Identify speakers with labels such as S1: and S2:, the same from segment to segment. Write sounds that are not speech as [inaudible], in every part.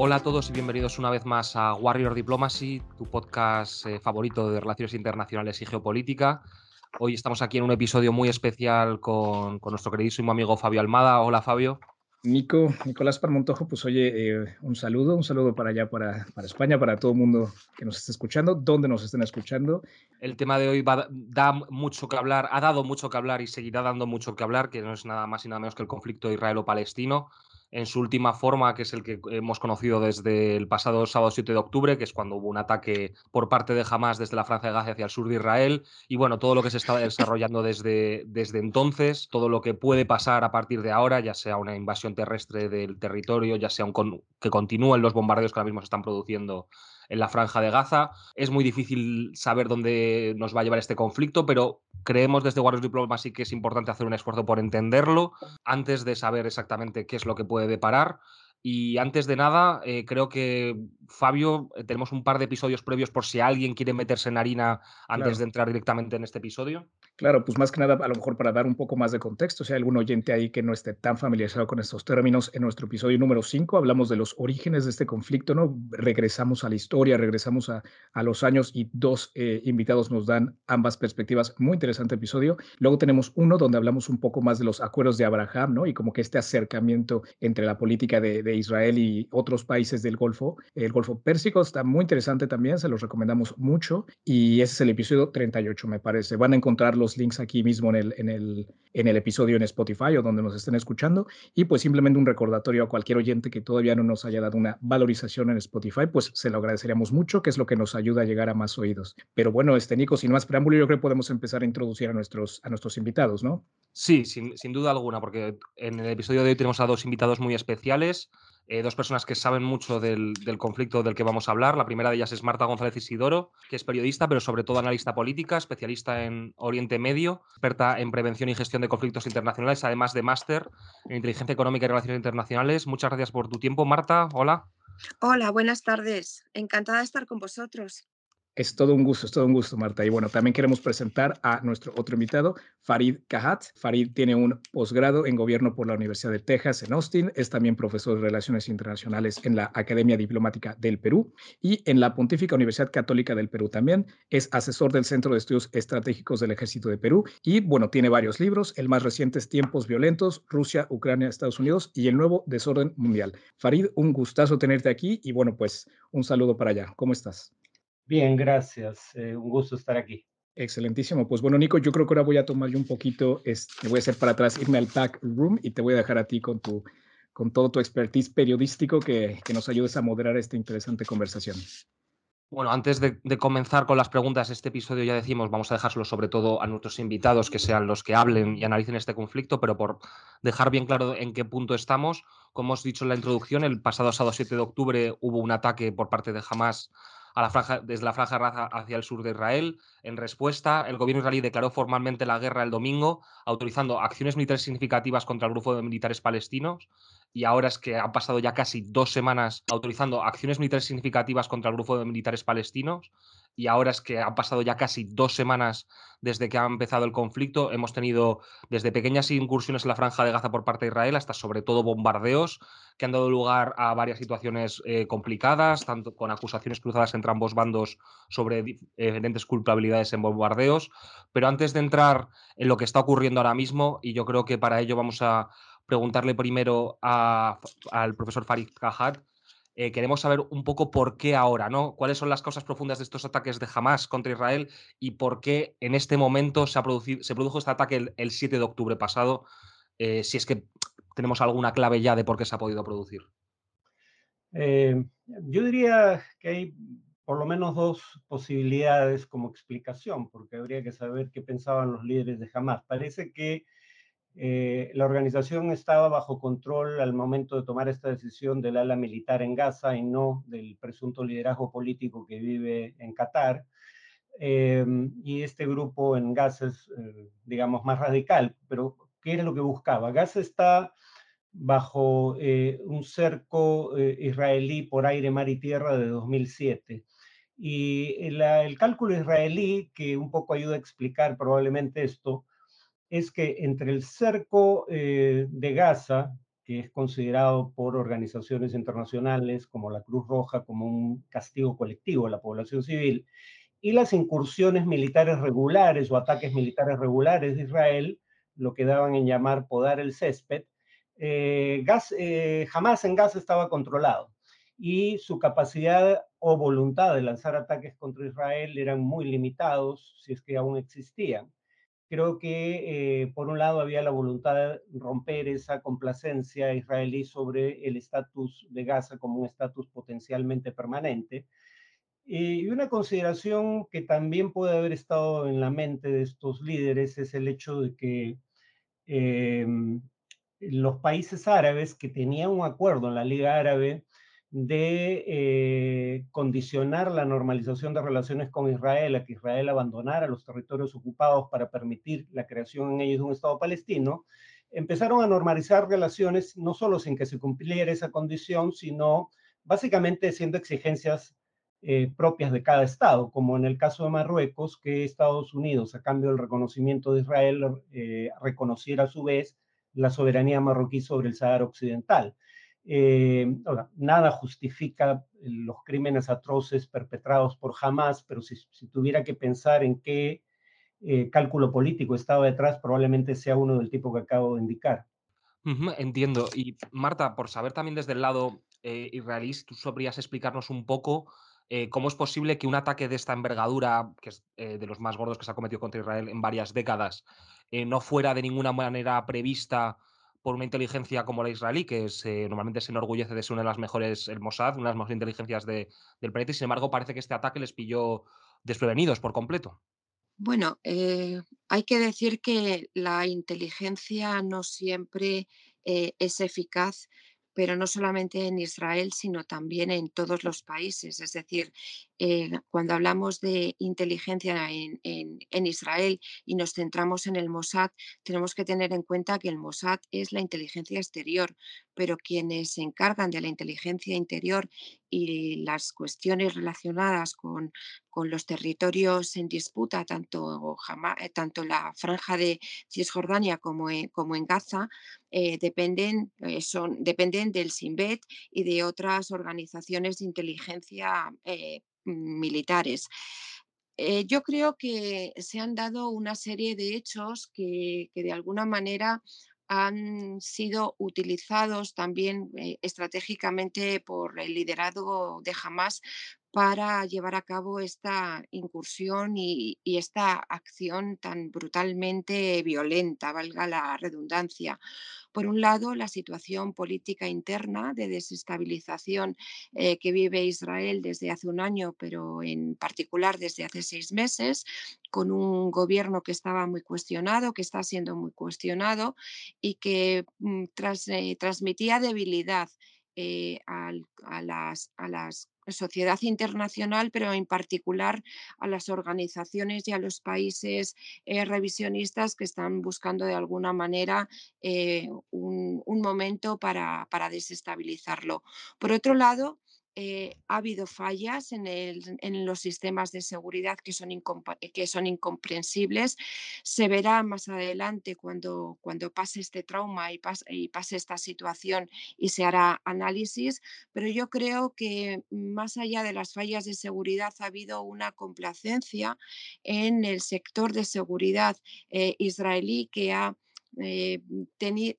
S1: Hola a todos y bienvenidos una vez más a Warrior Diplomacy, tu podcast eh, favorito de relaciones internacionales y geopolítica. Hoy estamos aquí en un episodio muy especial con, con nuestro queridísimo amigo Fabio Almada. Hola Fabio.
S2: Nico, Nicolás Parmontojo, pues oye, eh, un saludo, un saludo para allá, para, para, España, para todo el mundo que nos esté escuchando, donde nos estén escuchando.
S1: El tema de hoy va, da mucho que hablar, ha dado mucho que hablar y seguirá dando mucho que hablar, que no es nada más y nada menos que el conflicto israelo-palestino en su última forma, que es el que hemos conocido desde el pasado sábado 7 de octubre, que es cuando hubo un ataque por parte de Hamas desde la Francia de Gaza hacia el sur de Israel, y bueno, todo lo que se está desarrollando desde, desde entonces, todo lo que puede pasar a partir de ahora, ya sea una invasión terrestre del territorio, ya sea un que continúen los bombardeos que ahora mismo se están produciendo en la franja de Gaza. Es muy difícil saber dónde nos va a llevar este conflicto, pero creemos desde Warriors Diplomacy que es importante hacer un esfuerzo por entenderlo antes de saber exactamente qué es lo que puede deparar. Y antes de nada, eh, creo que Fabio, eh, tenemos un par de episodios previos por si alguien quiere meterse en harina antes de entrar directamente en este episodio.
S2: Claro, pues más que nada, a lo mejor para dar un poco más de contexto, si hay algún oyente ahí que no esté tan familiarizado con estos términos, en nuestro episodio número 5 hablamos de los orígenes de este conflicto, ¿no? Regresamos a la historia, regresamos a, a los años y dos eh, invitados nos dan ambas perspectivas. Muy interesante episodio. Luego tenemos uno donde hablamos un poco más de los acuerdos de Abraham, ¿no? Y como que este acercamiento entre la política de, de Israel y otros países del Golfo, el Golfo Pérsico, está muy interesante también, se los recomendamos mucho. Y ese es el episodio 38, me parece. Van a encontrarlo links aquí mismo en el, en el, en el episodio en Spotify o donde nos estén escuchando. Y pues simplemente un recordatorio a cualquier oyente que todavía no nos haya dado una valorización en Spotify, pues se lo agradeceríamos mucho, que es lo que nos ayuda a llegar a más oídos. Pero bueno, este Nico, sin más preámbulo, yo creo que podemos empezar a introducir a nuestros, a nuestros invitados, ¿no?
S1: Sí, sin, sin duda alguna, porque en el episodio de hoy tenemos a dos invitados muy especiales. Eh, dos personas que saben mucho del, conflicto del que vamos a hablar. La primera de ellas es Marta González Isidoro, que es periodista, pero sobre todo analista política, especialista en Oriente Medio, experta en prevención y gestión de conflictos internacionales, además de máster en inteligencia económica y relaciones internacionales. Muchas gracias por tu tiempo, Marta. Hola.
S3: Hola, buenas tardes. Encantada de estar con vosotros.
S2: Es todo un gusto, es todo un gusto, Marta. Y bueno, también queremos presentar a nuestro otro invitado, Farid Kahat. Farid tiene un posgrado en gobierno por la Universidad de Texas en Austin. Es también profesor de Relaciones Internacionales en la Academia Diplomática del Perú y en la Pontífica Universidad Católica del Perú también. Es asesor del Centro de Estudios Estratégicos del Ejército de Perú y bueno, tiene varios libros. El más reciente es Tiempos Violentos, Rusia, Ucrania, Estados Unidos y el nuevo Desorden Mundial. Farid, un gustazo tenerte aquí y bueno, pues un saludo para allá. ¿Cómo estás?
S4: Bien, gracias. Eh, un gusto estar aquí.
S2: Excelentísimo. Pues bueno, Nico, yo creo que ahora voy a tomar yo un poquito, este, voy a hacer para atrás, irme al back room y te voy a dejar a ti con tu con todo tu expertise periodístico que, que nos ayudes a moderar esta interesante conversación.
S1: Bueno, antes de, de, comenzar con las preguntas, este episodio ya decimos, vamos a dejárselo sobre todo a nuestros invitados, que sean los que hablen y analicen este conflicto, pero por dejar bien claro en qué punto estamos, como hemos dicho en la introducción, el pasado sábado 7 de octubre hubo un ataque por parte de Hamas la franja, desde la franja raza hacia el sur de Israel. En respuesta, el gobierno israelí declaró formalmente la guerra el domingo, autorizando acciones militares significativas contra el grupo de militares palestinos. Y ahora es que han pasado ya casi dos semanas autorizando acciones militares significativas contra el grupo de militares palestinos y ahora es que han pasado ya casi dos semanas desde que ha empezado el conflicto. Hemos tenido desde pequeñas incursiones en la franja de Gaza por parte de Israel hasta sobre todo bombardeos que han dado lugar a varias situaciones eh, complicadas, tanto con acusaciones cruzadas entre ambos bandos sobre diferentes culpabilidades en bombardeos. Pero antes de entrar en lo que está ocurriendo ahora mismo, y yo creo que para ello vamos a preguntarle primero al profesor Farid Kahat, eh, queremos saber un poco por qué ahora, ¿no? ¿Cuáles son las causas profundas de estos ataques de Hamas contra Israel y por qué en este momento se, ha producido, se produjo este ataque el, 7 de octubre pasado? Eh, si es que tenemos alguna clave ya de por qué se ha podido producir.
S4: Eh, yo diría que hay por lo menos dos posibilidades como explicación, porque habría que saber qué pensaban los líderes de Hamas. Parece que eh, la organización estaba bajo control al momento de tomar esta decisión del ala militar en Gaza y no del presunto liderazgo político que vive en Qatar. Eh, y este grupo en Gaza es, eh, digamos, más radical, pero ¿qué era lo que buscaba? Gaza está bajo un cerco israelí por aire, mar y tierra de 2007. Y el cálculo israelí, que un poco ayuda a explicar probablemente esto, es que entre el cerco eh, de Gaza, que es considerado por organizaciones internacionales como la Cruz Roja como un castigo colectivo a la población civil, y las incursiones militares regulares o ataques militares regulares de Israel, lo que daban en llamar podar el césped, eh, eh, jamás en Gaza estaba controlado y su capacidad o voluntad de lanzar ataques contra Israel eran muy limitados, si es que aún existían. Creo que, eh, por un lado, había la voluntad de romper esa complacencia israelí sobre el estatus de Gaza como un estatus potencialmente permanente. Y una consideración que también puede haber estado en la mente de estos líderes es el hecho de que em, los países árabes que tenían un acuerdo en la Liga Árabe de eh, condicionar la normalización de relaciones con Israel a que Israel abandonara los territorios ocupados para permitir la creación en ellos de un Estado palestino, empezaron a normalizar relaciones no solo sin que se cumpliera esa condición, sino básicamente siendo exigencias eh, propias de cada Estado, como en el caso de Marruecos, que Estados Unidos, a cambio del reconocimiento de Israel, eh, reconociera a su vez la soberanía marroquí sobre el Sahara Occidental. Eh, nada justifica los crímenes atroces perpetrados por Hamas, pero si, tuviera que pensar en qué eh, cálculo político estaba detrás, probablemente sea uno del tipo que acabo de indicar.
S1: entiendo. Y Marta, por saber también desde el lado eh, israelí, tú sabrías explicarnos un poco cómo es posible que un ataque de esta envergadura, que es de los más gordos que se ha cometido contra Israel en varias décadas, no fuera de ninguna manera prevista por una inteligencia como la israelí, que normalmente se enorgullece de ser una de las mejores, el Mossad, una de las mejores inteligencias del planeta, y sin embargo parece que este ataque les pilló desprevenidos por completo.
S3: Bueno, eh, hay que decir que la inteligencia no siempre eh, es eficaz pero no solamente en Israel, sino también en todos los países. Es decir, eh, cuando hablamos de inteligencia en, en, Israel y nos centramos en el Mossad, tenemos que tener en cuenta que el Mossad es la inteligencia exterior, pero quienes se encargan de la inteligencia interior y las cuestiones relacionadas con, con los territorios en disputa, tanto, eh, tanto la franja de Cisjordania como en, como en Gaza, eh, dependen, son, dependen del Simbet y de otras organizaciones de inteligencia militares. Eh, yo creo que se han dado una serie de hechos que, de alguna manera han sido utilizados también eh, estratégicamente por el liderazgo de Hamas para llevar a cabo esta incursión y, esta acción tan brutalmente violenta, valga la redundancia. Por un lado, la situación política interna de desestabilización eh, que vive Israel desde hace un año, pero en particular desde hace seis meses, con un gobierno que estaba muy cuestionado, que está siendo muy cuestionado y que mm, eh, transmitía debilidad eh, a, las, a las sociedad internacional, pero en particular a las organizaciones y a los países eh, revisionistas que están buscando de alguna manera eh, un, momento para, para desestabilizarlo. Por otro lado, eh, ha habido fallas en, los sistemas de seguridad que son, incomprensibles. Se verá más adelante cuando, pase este trauma y pase, esta situación y se hará análisis, pero yo creo que más allá de las fallas de seguridad ha habido una complacencia en el sector de seguridad eh, israelí que ha, eh,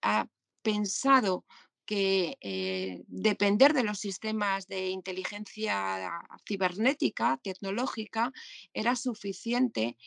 S3: ha pensado que eh, depender de los sistemas de inteligencia cibernética, tecnológica, era suficiente,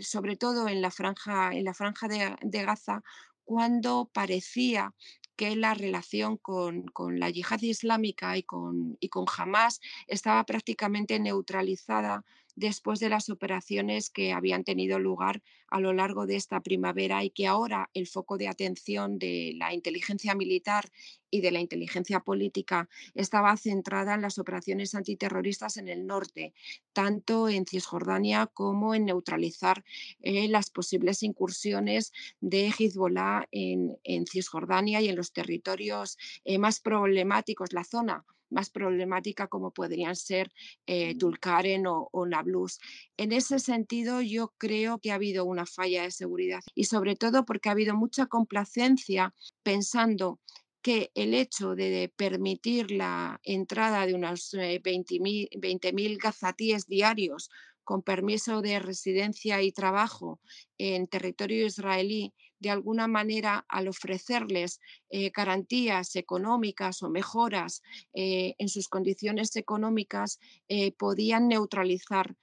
S3: sobre todo en la franja, en la franja de, Gaza, cuando parecía que la relación con, la yihad islámica y con, y con Hamas estaba prácticamente neutralizada después de las operaciones que habían tenido lugar a lo largo de esta primavera y que ahora el foco de atención de la inteligencia militar y de la inteligencia política estaba centrada en las operaciones antiterroristas en el norte, tanto en Cisjordania como en neutralizar eh, las posibles incursiones de Hezbollah en, Cisjordania y en los territorios eh, más problemáticos, la zona más problemática como podrían ser eh, Tulkaren o, Nablus. En ese sentido, yo creo que ha habido una falla de seguridad y sobre todo porque ha habido mucha complacencia pensando que el hecho de permitir la entrada de unos 20.000 20 gazatíes diarios con permiso de residencia y trabajo en territorio israelí, de alguna manera al ofrecerles eh, garantías económicas o mejoras eh, en sus condiciones económicas, eh, podían neutralizar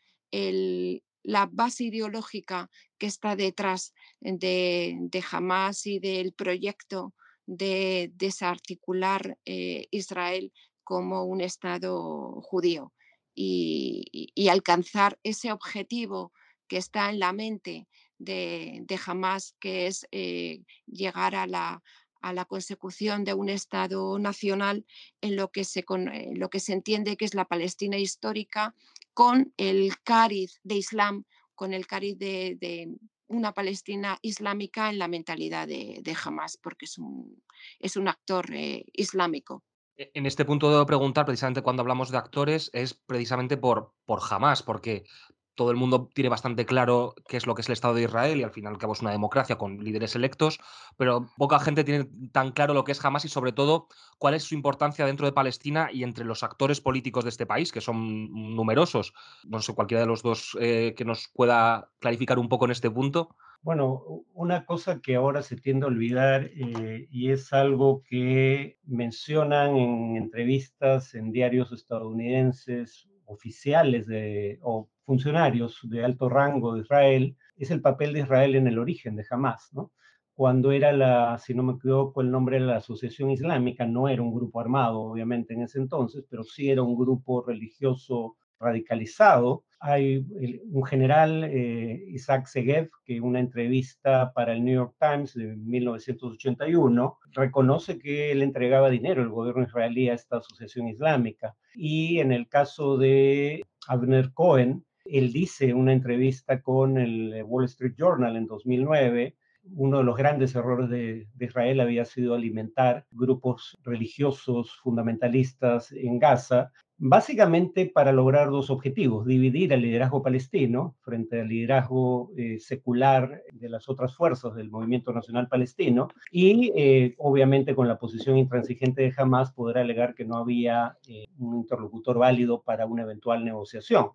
S3: la base ideológica que está detrás de, de Hamas y del proyecto de desarticular Israel como un Estado judío y, alcanzar ese objetivo que está en la mente de, de Hamas, que es eh, llegar a la, a la consecución de un Estado nacional en lo que se, lo que se entiende que es la Palestina histórica, con el cariz de Islam, con el cariz de, una Palestina islámica en la mentalidad de, Hamas, porque es un, es un actor eh, islámico.
S1: E, en este punto debo preguntar, precisamente cuando hablamos de actores, es precisamente por, por Hamas, porque todo el mundo tiene bastante claro qué es lo que es el Estado de Israel y al final cabo es una democracia con líderes electos, pero poca gente tiene tan claro lo que es Hamas y sobre todo cuál es su importancia dentro de Palestina y entre los actores políticos de este país, que son numerosos. No sé, cualquiera de los dos eh, que nos pueda clarificar un poco en este punto.
S4: Bueno, una cosa que ahora se tiende a olvidar eh, y es algo que mencionan en entrevistas en diarios estadounidenses oficiales o funcionarios de alto rango de Israel, es el papel de Israel en el origen de Hamas, ¿no? Cuando era la, si no me equivoco, el nombre de la Asociación Islámica, no era un grupo armado, obviamente, en ese entonces, pero sí era un grupo religioso radicalizado. Hay un general, eh, Isaac Segev, que en una entrevista para el New York Times de 1981 reconoce que él entregaba dinero al gobierno israelí a esta asociación islámica. Y en el caso de Abner Cohen, él dice en una entrevista con el Wall Street Journal en 2009 uno de los grandes errores de, Israel había sido alimentar grupos religiosos fundamentalistas en Gaza, básicamente para lograr dos objetivos, dividir el liderazgo palestino frente al liderazgo eh, secular de las otras fuerzas del movimiento nacional palestino y eh, obviamente con la posición intransigente de Hamas poder alegar que no había eh, un interlocutor válido para una eventual negociación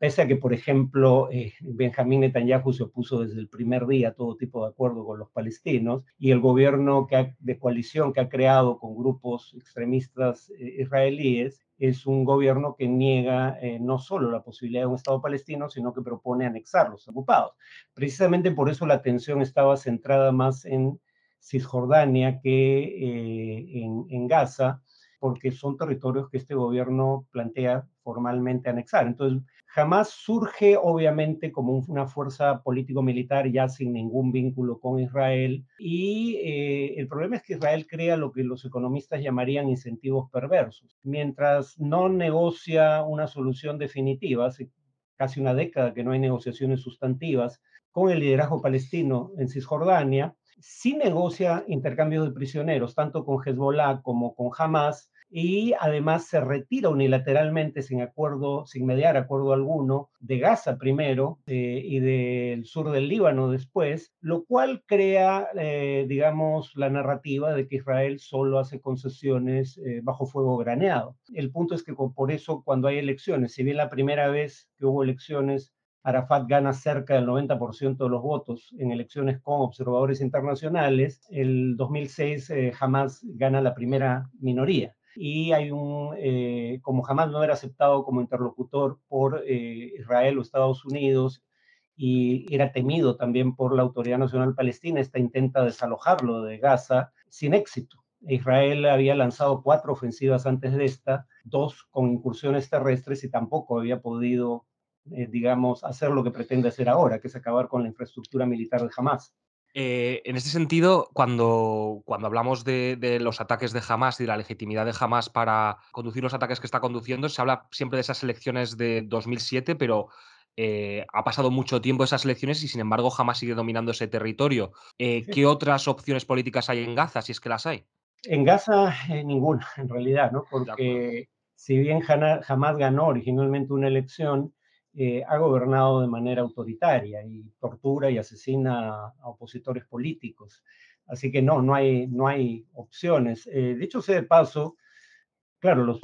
S4: pese a que, por ejemplo, eh, Benjamín Netanyahu se opuso desde el primer día a todo tipo de acuerdo con los palestinos, y el gobierno que de coalición que ha creado con grupos extremistas eh, israelíes es un gobierno que niega eh, no solo la posibilidad de un Estado palestino, sino que propone anexar los ocupados. Precisamente por eso la atención estaba centrada más en Cisjordania que en, en Gaza, porque son territorios que este gobierno plantea formalmente anexar. Entonces, jamás surge obviamente como una fuerza político-militar ya sin ningún vínculo con Israel y eh, el problema es que Israel crea lo que los economistas llamarían incentivos perversos. Mientras no negocia una solución definitiva, hace casi una década que no hay negociaciones sustantivas con el liderazgo palestino en Cisjordania, sí negocia intercambios de prisioneros, tanto con Hezbollah como con Hamas, y además se retira unilateralmente sin acuerdo, sin mediar acuerdo alguno, de Gaza primero eh, y del sur del Líbano después, lo cual crea, eh, digamos, la narrativa de que Israel solo hace concesiones eh, bajo fuego graneado. El punto es que por eso cuando hay elecciones, si bien la primera vez que hubo elecciones Arafat gana cerca del 90% de los votos en elecciones con observadores internacionales. El 2006 jamás gana la primera minoría y hay un, eh, como jamás no era aceptado como interlocutor por eh, Israel o Estados Unidos y era temido también por la Autoridad Nacional Palestina, esta intenta desalojarlo de Gaza sin éxito. Israel había lanzado cuatro ofensivas antes de esta, dos con incursiones terrestres y tampoco había podido, eh, digamos, hacer lo que pretende hacer ahora, que es acabar con la infraestructura militar de Hamas.
S1: Eh, en este sentido, cuando, cuando hablamos de, los ataques de Hamas y de la legitimidad de Hamas para conducir los ataques que está conduciendo, se habla siempre de esas elecciones de 2007, pero eh, ha pasado mucho tiempo esas elecciones y sin embargo Hamas sigue dominando ese territorio. Eh, ¿Qué otras opciones políticas hay en Gaza, si es que las hay?
S4: En Gaza, ninguna, en realidad, ¿no? Porque si bien Hamas ganó originalmente una elección, eh, ha gobernado de manera autoritaria y tortura y asesina a opositores políticos. Así que no, no hay, no hay opciones. Eh, dicho sea de paso, claro, los,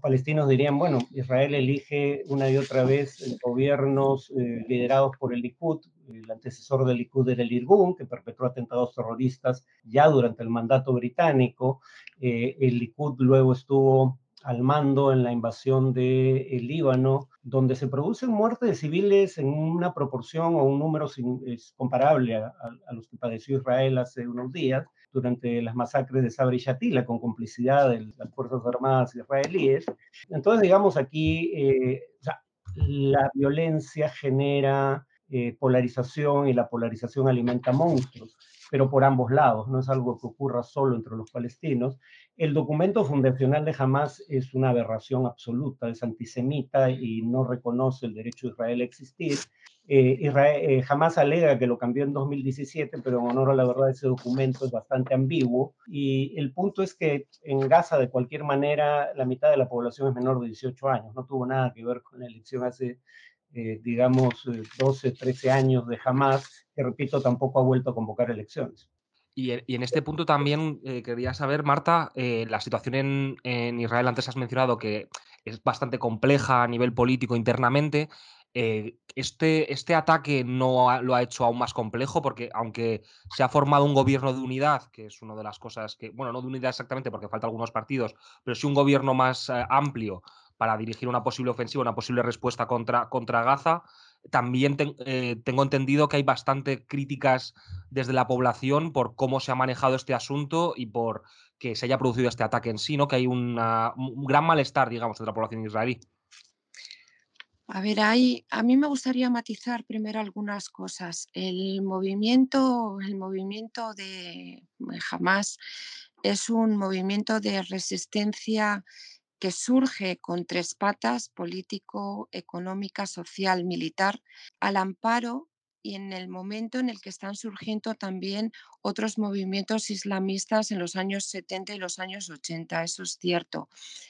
S4: palestinos dirían, bueno, Israel elige una y otra vez gobiernos eh, liderados por el Likud, el antecesor del Likud era el Irgun, que perpetró atentados terroristas ya durante el mandato británico, eh, el Likud luego estuvo al mando en la invasión de el Líbano, donde se producen muertes de civiles en una proporción o un número es comparable a, los que padeció Israel hace unos días durante las masacres de Sabri y Shatila con complicidad de las Fuerzas Armadas israelíes. Entonces, digamos, aquí eh, la violencia genera eh, polarización y la polarización alimenta monstruos, pero por ambos lados, no es algo que ocurra solo entre los palestinos. El documento fundacional de Hamas es una aberración absoluta, es antisemita y no reconoce el derecho de Israel a existir. Eh, Israel, eh, Hamas alega que lo cambió en 2017, pero en honor a la verdad ese documento es bastante ambiguo. Y el punto es que en Gaza, de cualquier manera, la mitad de la población es menor de 18 años. No tuvo nada que ver con la elección hace eh, digamos, 12, eh, 13 años de jamás, que repito, tampoco ha vuelto a convocar elecciones.
S1: Y, en este punto también eh, quería saber, Marta, la situación en, Israel, antes has mencionado que es bastante compleja a nivel político internamente. este, este ataque no lo ha hecho aún más complejo porque aunque se ha formado un gobierno de unidad, que es una de las cosas que, bueno, no de unidad exactamente porque faltan algunos partidos, pero sí un gobierno más amplio para dirigir una posible ofensiva, una posible respuesta contra, contra Gaza. También eh, tengo entendido que hay bastante críticas desde la población por cómo se ha manejado este asunto y por que se haya producido este ataque en sí, ¿no? Que hay un gran malestar, digamos, entre la población israelí.
S3: A ver, ahí, a mí me gustaría matizar primero algunas cosas. El movimiento, el movimiento de Hamas es un movimiento de resistencia que surge con tres patas, político, económica, social, militar, al amparo y en el momento en el que están surgiendo también otros movimientos islamistas en los años 70 y los años 80. Eso es cierto.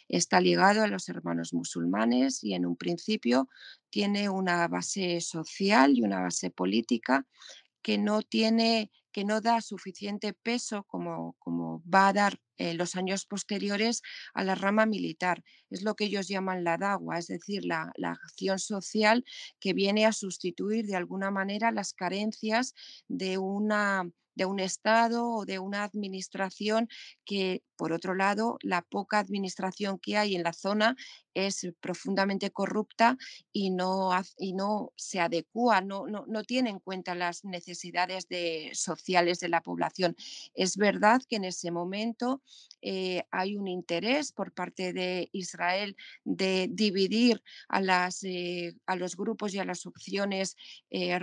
S3: Está ligado a los hermanos musulmanes y en un principio tiene una base social y una base política que no tiene que no da suficiente peso como, como va a dar en los años posteriores a la rama militar. Es lo que ellos llaman la DAGUA, es decir, la, la, acción social que viene a sustituir de alguna manera las carencias de una de un Estado o de una administración que, por otro lado, la poca administración que hay en la zona es profundamente corrupta y no, y no se adecua, no, no, no, tiene en cuenta las necesidades de, sociales de la población. Es verdad que en ese momento eh, hay un interés por parte de Israel de dividir a, las, eh, a los grupos y a las opciones eh,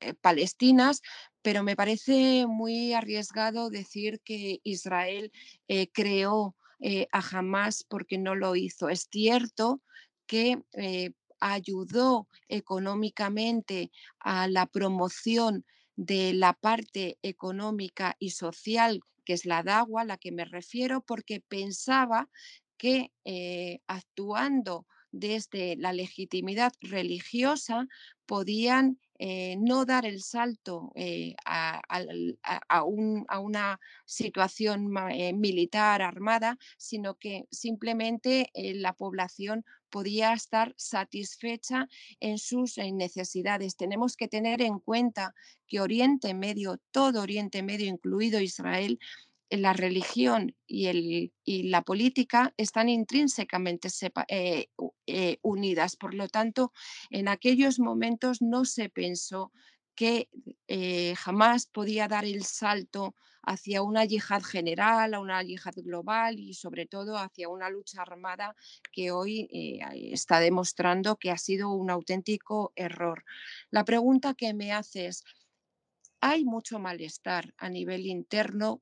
S3: mm, palestinas, pero me parece muy arriesgado decir que Israel eh, creó eh, a Hamas porque no lo hizo. Es cierto que eh, ayudó económicamente a la promoción de la parte económica y social, que es la DAGUA, a la que me refiero, porque pensaba que actuando desde la legitimidad religiosa podían eh, no dar el salto eh, a, una situación eh, militar armada, sino que simplemente la población podía estar satisfecha en sus necesidades. Tenemos que tener en cuenta que Oriente Medio, todo Oriente Medio, incluido Israel, la religión y, la política están intrínsecamente eh, eh, unidas. Por lo tanto, en aquellos momentos no se pensó que eh, jamás podía dar el salto hacia una yihad general, a una yihad global y sobre todo hacia una lucha armada que hoy está demostrando que ha sido un auténtico error. La pregunta que me haces, hay mucho malestar a nivel interno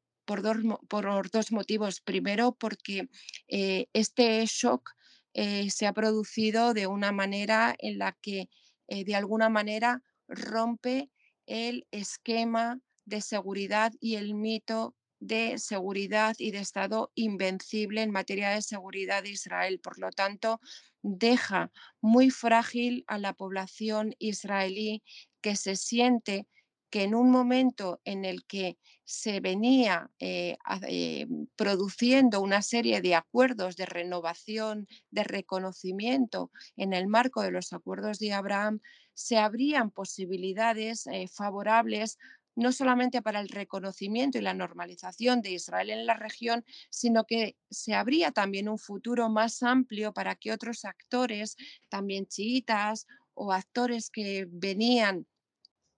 S3: por dos, motivos. Primero, porque eh, este shock eh, se ha producido de una manera en la que eh, de alguna manera rompe el esquema de seguridad y el mito de seguridad y de Estado invencible en materia de seguridad de Israel. Por lo tanto, deja muy frágil a la población israelí que se siente que en un momento en el que se venía eh, eh, produciendo una serie de acuerdos de renovación, de reconocimiento en el marco de los acuerdos de Abraham, se abrían posibilidades eh, favorables no solamente para el reconocimiento y la normalización de Israel en la región, sino que se abría también un futuro más amplio para que otros actores, también chiitas o actores que venían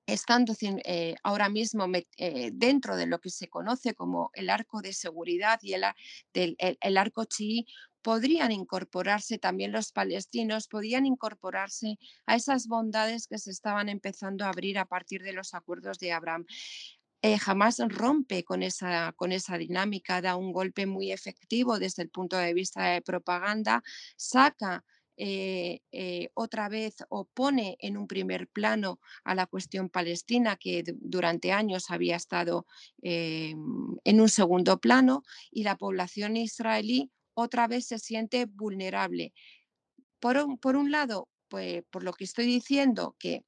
S3: estando eh, ahora mismo eh, dentro de lo que se conoce como el arco de seguridad y el, el, arco chií, podrían incorporarse también los palestinos, podían incorporarse a esas bondades que se estaban empezando a abrir a partir de los acuerdos de Abraham. Eh, jamás rompe con esa, con esa dinámica, da un golpe muy efectivo desde el punto de vista de propaganda, saca eh, eh, otra vez o pone en un primer plano a la cuestión palestina que durante años había estado eh, en un segundo plano y la población israelí otra vez se siente vulnerable. Por un, por un lado, pues, por lo que estoy diciendo, que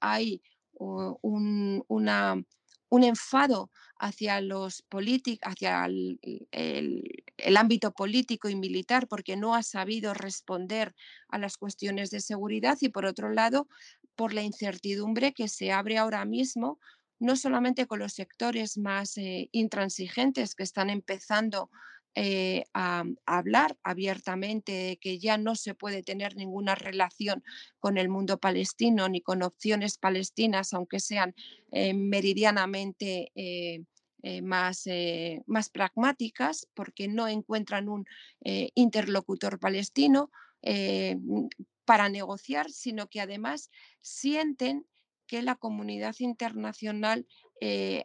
S3: hay un, una un enfado hacia los políticos, hacia el, ámbito político y militar porque no ha sabido responder a las cuestiones de seguridad y por otro lado por la incertidumbre que se abre ahora mismo no solamente con los sectores más eh, intransigentes que están empezando eh, a, hablar abiertamente de que ya no se puede tener ninguna relación con el mundo palestino ni con opciones palestinas, aunque sean eh, meridianamente eh, más, más pragmáticas, porque no encuentran un interlocutor palestino para negociar, sino que además sienten que la comunidad internacional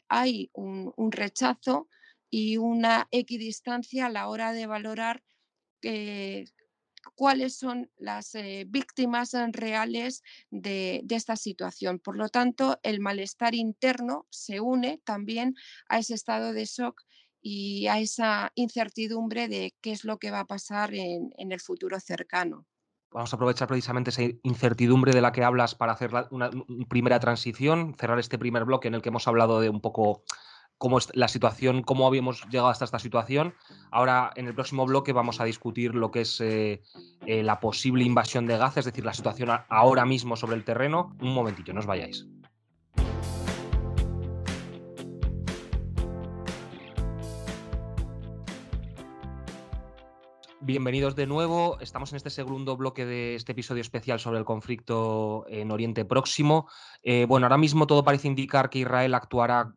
S3: hay un rechazo y una equidistancia a la hora de valorar eh, cuáles son las eh, víctimas reales de, esta situación. Por lo tanto, el malestar interno se une también a ese estado de shock y a esa incertidumbre de qué es lo que va a pasar en, el futuro cercano.
S1: Vamos a aprovechar precisamente esa incertidumbre de la que hablas para hacer una primera transición, cerrar este primer bloque en el que hemos hablado de un poco cómo es la situación, cómo habíamos llegado hasta esta situación. Ahora, en el próximo bloque, vamos a discutir lo que es eh, eh, la posible invasión de Gaza, es decir, la situación ahora mismo sobre el terreno. Un momentito, no os vayáis. Bienvenidos de nuevo. Estamos en este segundo bloque de este episodio especial sobre el conflicto en Oriente Próximo. Eh, bueno, ahora mismo todo parece indicar que Israel actuará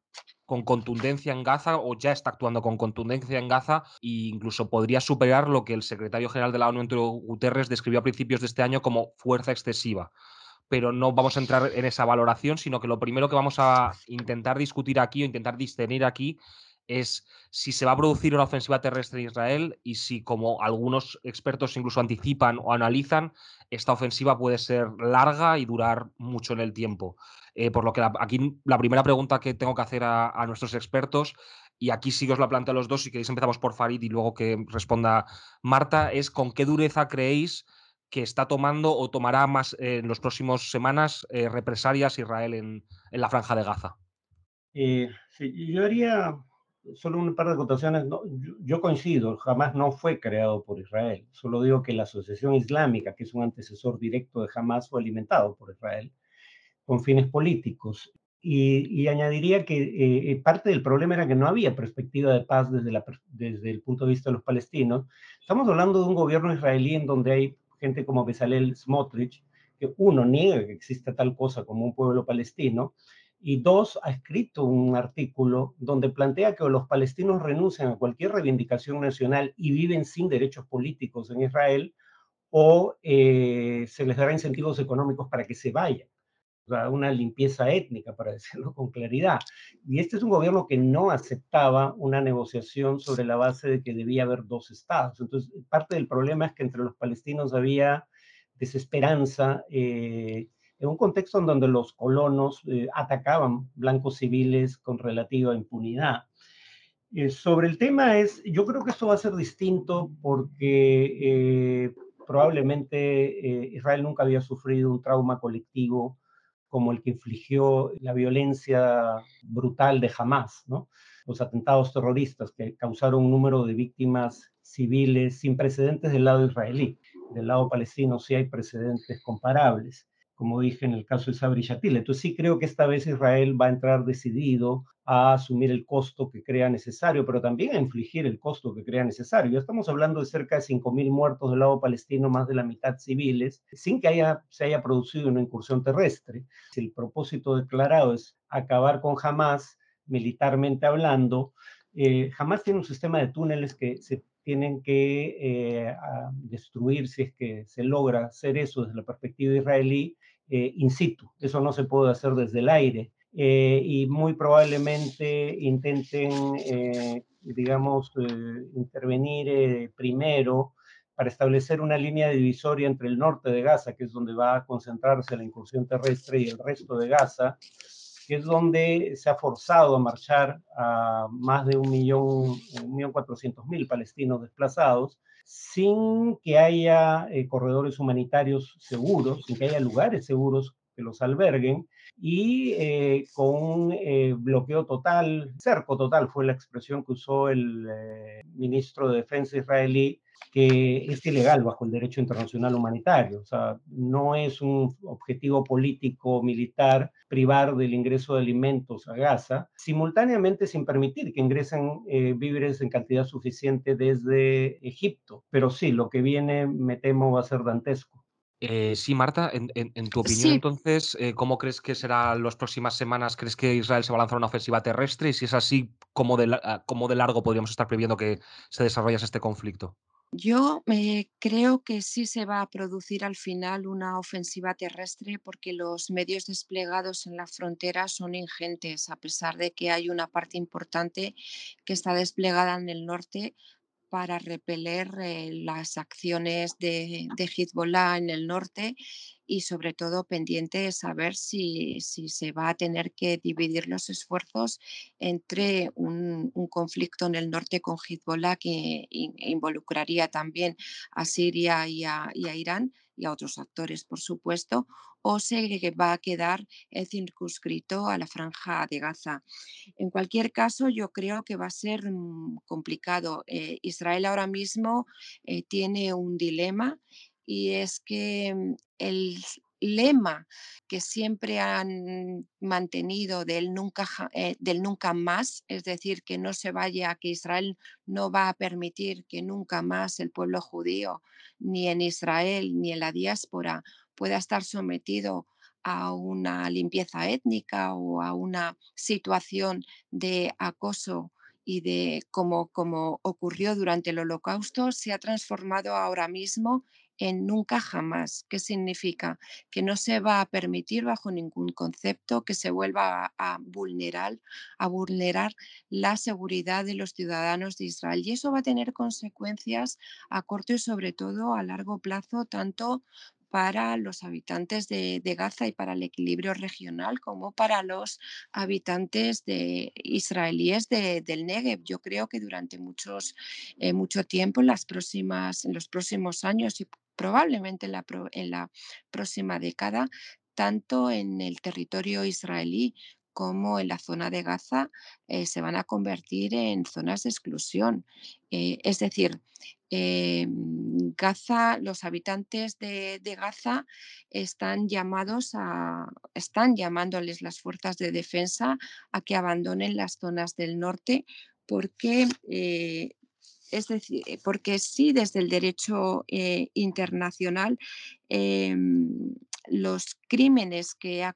S1: con contundencia en Gaza o ya está actuando con contundencia en Gaza e incluso podría superar lo que el secretario general de la ONU, Antonio Guterres, describió a principios de este año como fuerza excesiva. Pero no vamos a entrar en esa valoración, sino que lo primero que vamos a intentar discutir aquí o intentar discernir aquí es si se va a producir una ofensiva terrestre en Israel y si, como algunos expertos incluso anticipan o analizan, esta ofensiva puede ser larga y durar mucho en el tiempo. Eh, por lo que aquí la primera pregunta que tengo que hacer a, nuestros expertos, y aquí sí os la planteo a los dos, si queréis empezamos por Farid y luego que responda Marta, es con qué dureza creéis que está tomando o tomará más en las próximas semanas eh, represalias Israel en, la franja de Gaza.
S4: Eh, yo haría solo un par de acotaciones. yo, coincido, jamás no fue creado por Israel. Solo digo que la Asociación Islámica, que es un antecesor directo de Hamas, fue alimentado por Israel con fines políticos. Y, añadiría que eh, eh, parte del problema era que no había perspectiva de paz desde, la, desde el punto de vista de los palestinos. Estamos hablando de un gobierno israelí en donde hay gente como Bezalel Smotrich, que uno niega que exista tal cosa como un pueblo palestino, y dos, ha escrito un artículo donde plantea que los palestinos renuncian a cualquier reivindicación nacional y viven sin derechos políticos en Israel, o eh, se les dará incentivos económicos para que se vayan. Sea, una limpieza étnica, para [laughs] decirlo con claridad. Y este es un gobierno que no aceptaba una negociación sobre la base de que debía haber dos estados. Entonces, parte del problema es que entre los palestinos había desesperanza. Eh, en un contexto en donde los colonos eh, atacaban blancos civiles con relativa impunidad. Eh, sobre el tema es, yo creo que esto va a ser distinto porque eh, probablemente Israel nunca había sufrido un trauma colectivo como el que infligió la violencia brutal de Hamas, ¿no? los atentados terroristas que causaron un número de víctimas civiles sin precedentes del lado israelí. Del lado palestino sí hay precedentes comparables, como dije en el caso de Sabri Shatil. Entonces sí creo que esta vez Israel va a entrar decidido a asumir el costo que crea necesario, pero también a infligir el costo que crea necesario. Ya estamos hablando de cerca de 5.000 muertos del lado palestino, más de la mitad civiles, sin que haya, se haya producido una incursión terrestre. Si el propósito declarado es acabar con Hamas, militarmente hablando, eh, Hamas tiene un sistema de túneles que se tienen que eh, destruir si es que se logra hacer eso desde la perspectiva israelí eh, in situ. Eso no se puede hacer desde el aire. Eh, y muy probablemente intenten, eh, digamos, eh, intervenir primero para establecer una línea divisoria entre el norte de Gaza, que es donde va a concentrarse la incursión terrestre, y el resto de Gaza, que es donde se ha forzado a marchar a más de un millón, un millón cuatrocientos mil palestinos desplazados, sin que haya corredores humanitarios seguros, sin que haya lugares seguros que los alberguen, y eh, con eh, bloqueo total, cerco total fue la expresión que usó el eh, ministro de Defensa israelí, que es ilegal bajo el derecho internacional humanitario. O sea, no es un objetivo político militar privar del ingreso de alimentos a Gaza, simultáneamente sin permitir que ingresen víveres en cantidad suficiente desde Egipto. Pero sí, lo que viene, me temo, va a ser dantesco.
S1: Eh, sí, Marta, en, tu opinión, entonces, eh, ¿cómo crees que serán las próximas semanas? ¿Crees que Israel se va a lanzar una ofensiva terrestre? Y si es así, ¿cómo de, de largo podríamos estar previendo que se desarrollase este conflicto?
S3: Yo creo que sí se va a producir al final una ofensiva terrestre porque los medios desplegados en la frontera son ingentes, a pesar de que hay una parte importante que está desplegada en el norte para repeler eh, las acciones de, de, Hezbollah en el norte y sobre todo pendiente de saber si, se va a tener que dividir los esfuerzos entre un, conflicto en el norte con Hezbollah que involucraría también a Siria y a Irán y a otros actores, por supuesto, o se va a quedar circunscrito a la franja de Gaza. En cualquier caso, yo creo que va a ser mm, complicado. Eh, Israel ahora mismo eh, tiene un dilema y es que mm, el lema que siempre han mantenido del nunca, eh, del nunca más, es decir, que no se vaya, que Israel no va a permitir que nunca más el pueblo judío, ni en Israel, ni en la diáspora, pueda estar sometido a una limpieza étnica o a una situación de acoso y de como, como ocurrió durante el holocausto, se ha transformado ahora mismo en nunca jamás. ¿Qué significa? Que no se va a permitir bajo ningún concepto que se vuelva a, vulnerar, a vulnerar la seguridad de los ciudadanos de Israel. Y eso va a tener consecuencias a corto y sobre todo a largo plazo, tanto para los habitantes de, Gaza y para el equilibrio regional, como para los habitantes de, israelíes del Negev. Yo creo que durante muchos, eh, mucho tiempo, en, las próximas, en los próximos años y probablemente en la, próxima década, tanto en el territorio israelí como en la zona de Gaza eh, se van a convertir en zonas de exclusión. Eh, es decir, eh, Gaza, los habitantes de, Gaza están llamados a, están llamándoles las fuerzas de defensa a que abandonen las zonas del norte porque es decir, eh, porque sí, desde el derecho eh, internacional, em, los crímenes que ha,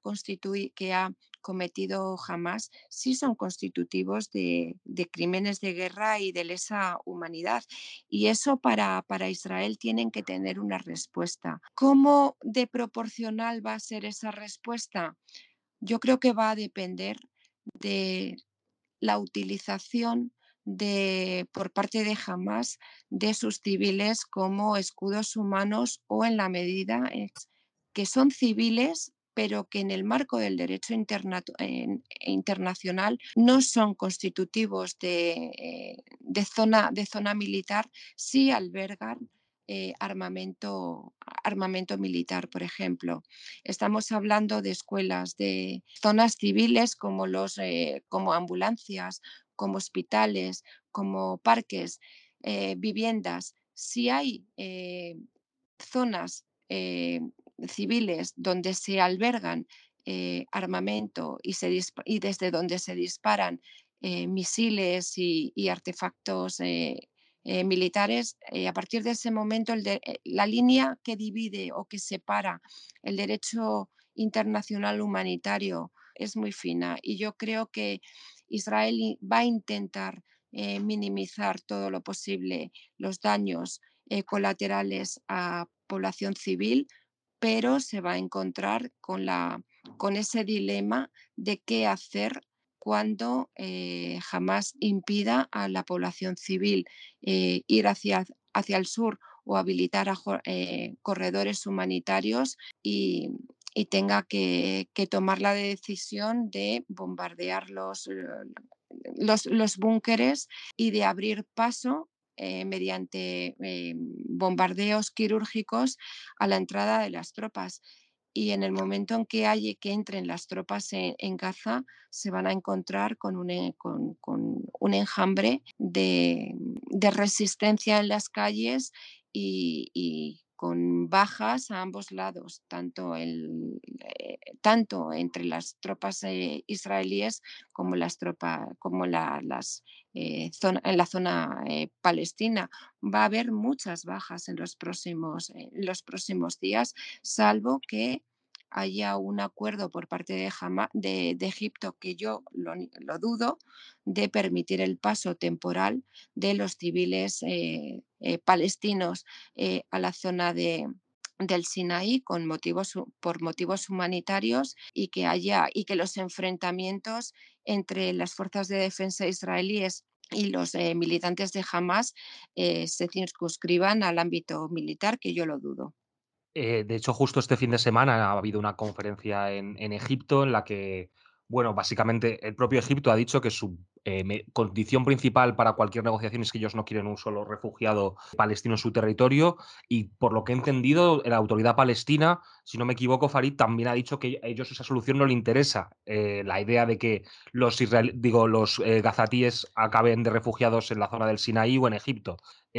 S3: cometido Hamas sí son constitutivos de, crímenes de guerra y de lesa humanidad. Y eso para, para Israel tienen que tener una respuesta. ¿Cómo de proporcional va a ser esa respuesta? Yo creo que va a depender de la utilización de, por parte de Hamas de sus civiles como escudos humanos o en la medida que son civiles pero que en el marco del derecho internacional no son constitutivos de, eh, de, zona, de zona militar, sí albergan eh, armamento, armamento militar, por ejemplo. Estamos hablando de escuelas, de zonas civiles como, los, eh, como ambulancias, como hospitales, como parques, eh, viviendas. Si hay zonas civiles donde se albergan armamento y, desde donde se disparan misiles y, artefactos eh, militares, eh, a partir de ese momento eh, la línea que divide o que separa el derecho internacional humanitario es muy fina y yo creo que Israel va a intentar minimizar todo lo posible los daños colaterales a población civil, pero se va a encontrar con, ese dilema de qué hacer cuando eh, jamás impida a la población civil eh, ir hacia, el sur o habilitar eh, corredores humanitarios y, tenga que, tomar la decisión de bombardear los, los, búnkeres y de abrir paso mediante bombardeos quirúrgicos a la entrada de las tropas. Y en el momento en que, hay, que entren las tropas en, Gaza, se van a encontrar con un, e, con, un enjambre de, resistencia en las calles y, con bajas a ambos lados, tanto, el, eh, tanto entre las tropas eh, israelíes como, las tropas, como la, las, eh, en la zona palestina. Va a haber muchas bajas en los próximos, en los próximos días, salvo que haya un acuerdo por parte de, Egipto, que yo lo, dudo, de permitir el paso temporal de los civiles eh, eh, palestinos eh, a la zona de, del Sinaí con motivos, por motivos humanitarios y que haya y que los enfrentamientos entre las fuerzas de defensa israelíes y los militantes de Hamas se circunscriban al ámbito militar, que yo lo dudo.
S1: Eh, de hecho, justo este fin de semana ha habido una conferencia en, Egipto en la que, bueno, básicamente el propio Egipto ha dicho que su eh, condición principal para cualquier negociación es que ellos no quieren un solo refugiado palestino en su territorio y por lo que he entendido, la autoridad palestina, si no me equivoco, Farid también ha dicho que a ellos esa solución no le interesa. Eh, la idea de que los, digo, los gazatíes acaben de refugiados en la zona del Sinaí o en Egipto.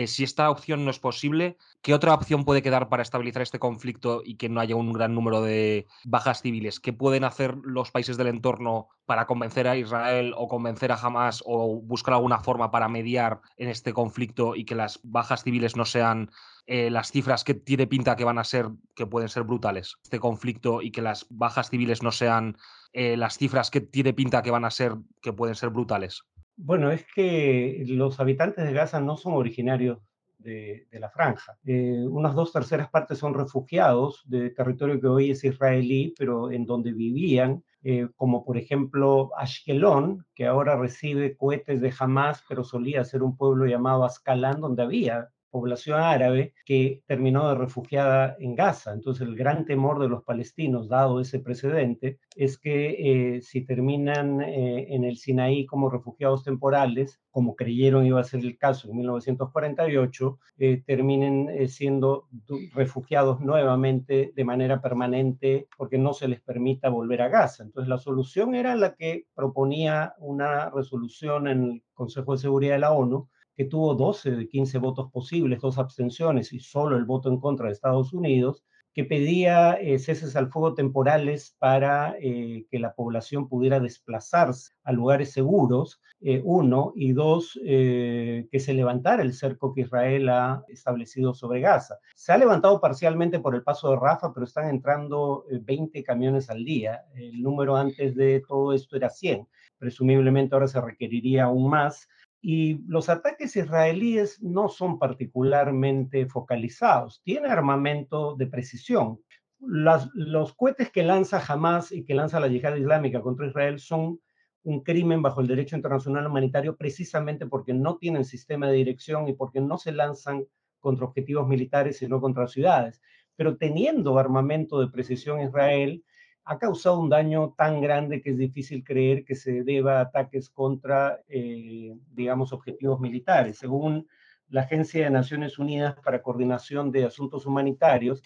S1: Si esta opción no es posible, ¿qué otra opción puede quedar para estabilizar este conflicto y que no haya un gran número de bajas civiles? ¿Qué pueden hacer los países del entorno para convencer a Israel o convencer a Hamas o buscar alguna forma para mediar en este conflicto y que las bajas civiles no sean eh, las cifras que tiene pinta que van a ser, que pueden ser brutales, este conflicto y que las bajas civiles no sean eh, las cifras que tiene pinta que van a ser, que pueden ser brutales?
S4: Bueno, es que los habitantes de Gaza no son originarios de, la franja. Eh, unas dos terceras partes son refugiados de territorio que hoy es israelí, pero en donde vivían, eh, como por ejemplo Ashkelon, que ahora recibe cohetes de Hamas, pero solía ser un pueblo llamado Ascalán, donde había población árabe que terminó de refugiada en Gaza. Entonces el gran temor de los palestinos, dado ese precedente, es que eh, si terminan eh, en el Sinaí como refugiados temporales, como creyeron iba a ser el caso en 1948, eh, terminen siendo refugiados nuevamente de manera permanente porque no se les permita volver a Gaza. Entonces la solución era la que proponía una resolución en el Consejo de Seguridad de la ONU, que tuvo 12 de 15 votos posibles, dos abstenciones y solo el voto en contra de Estados Unidos, que pedía eh, ceses al fuego temporales para eh, que la población pudiera desplazarse a lugares seguros, eh, uno, y dos, que se levantara el cerco que Israel ha establecido sobre Gaza. Se ha levantado parcialmente por el paso de Rafa, pero están entrando 20 camiones al día. El número antes de todo esto era 100. Presumiblemente ahora se requeriría aún más y los ataques israelíes no son particularmente focalizados, tiene armamento de precisión. los cohetes que lanza Hamas y que lanza la yihad islámica contra Israel son un crimen bajo el derecho internacional humanitario precisamente porque no tienen sistema de dirección y porque no se lanzan contra objetivos militares, sino contra ciudades. Pero teniendo armamento de precisión Israel, ha causado un daño tan grande que es difícil creer que se deba a ataques contra, eh, digamos, objetivos militares. Según la Agencia de Naciones Unidas para Coordinación de Asuntos Humanitarios,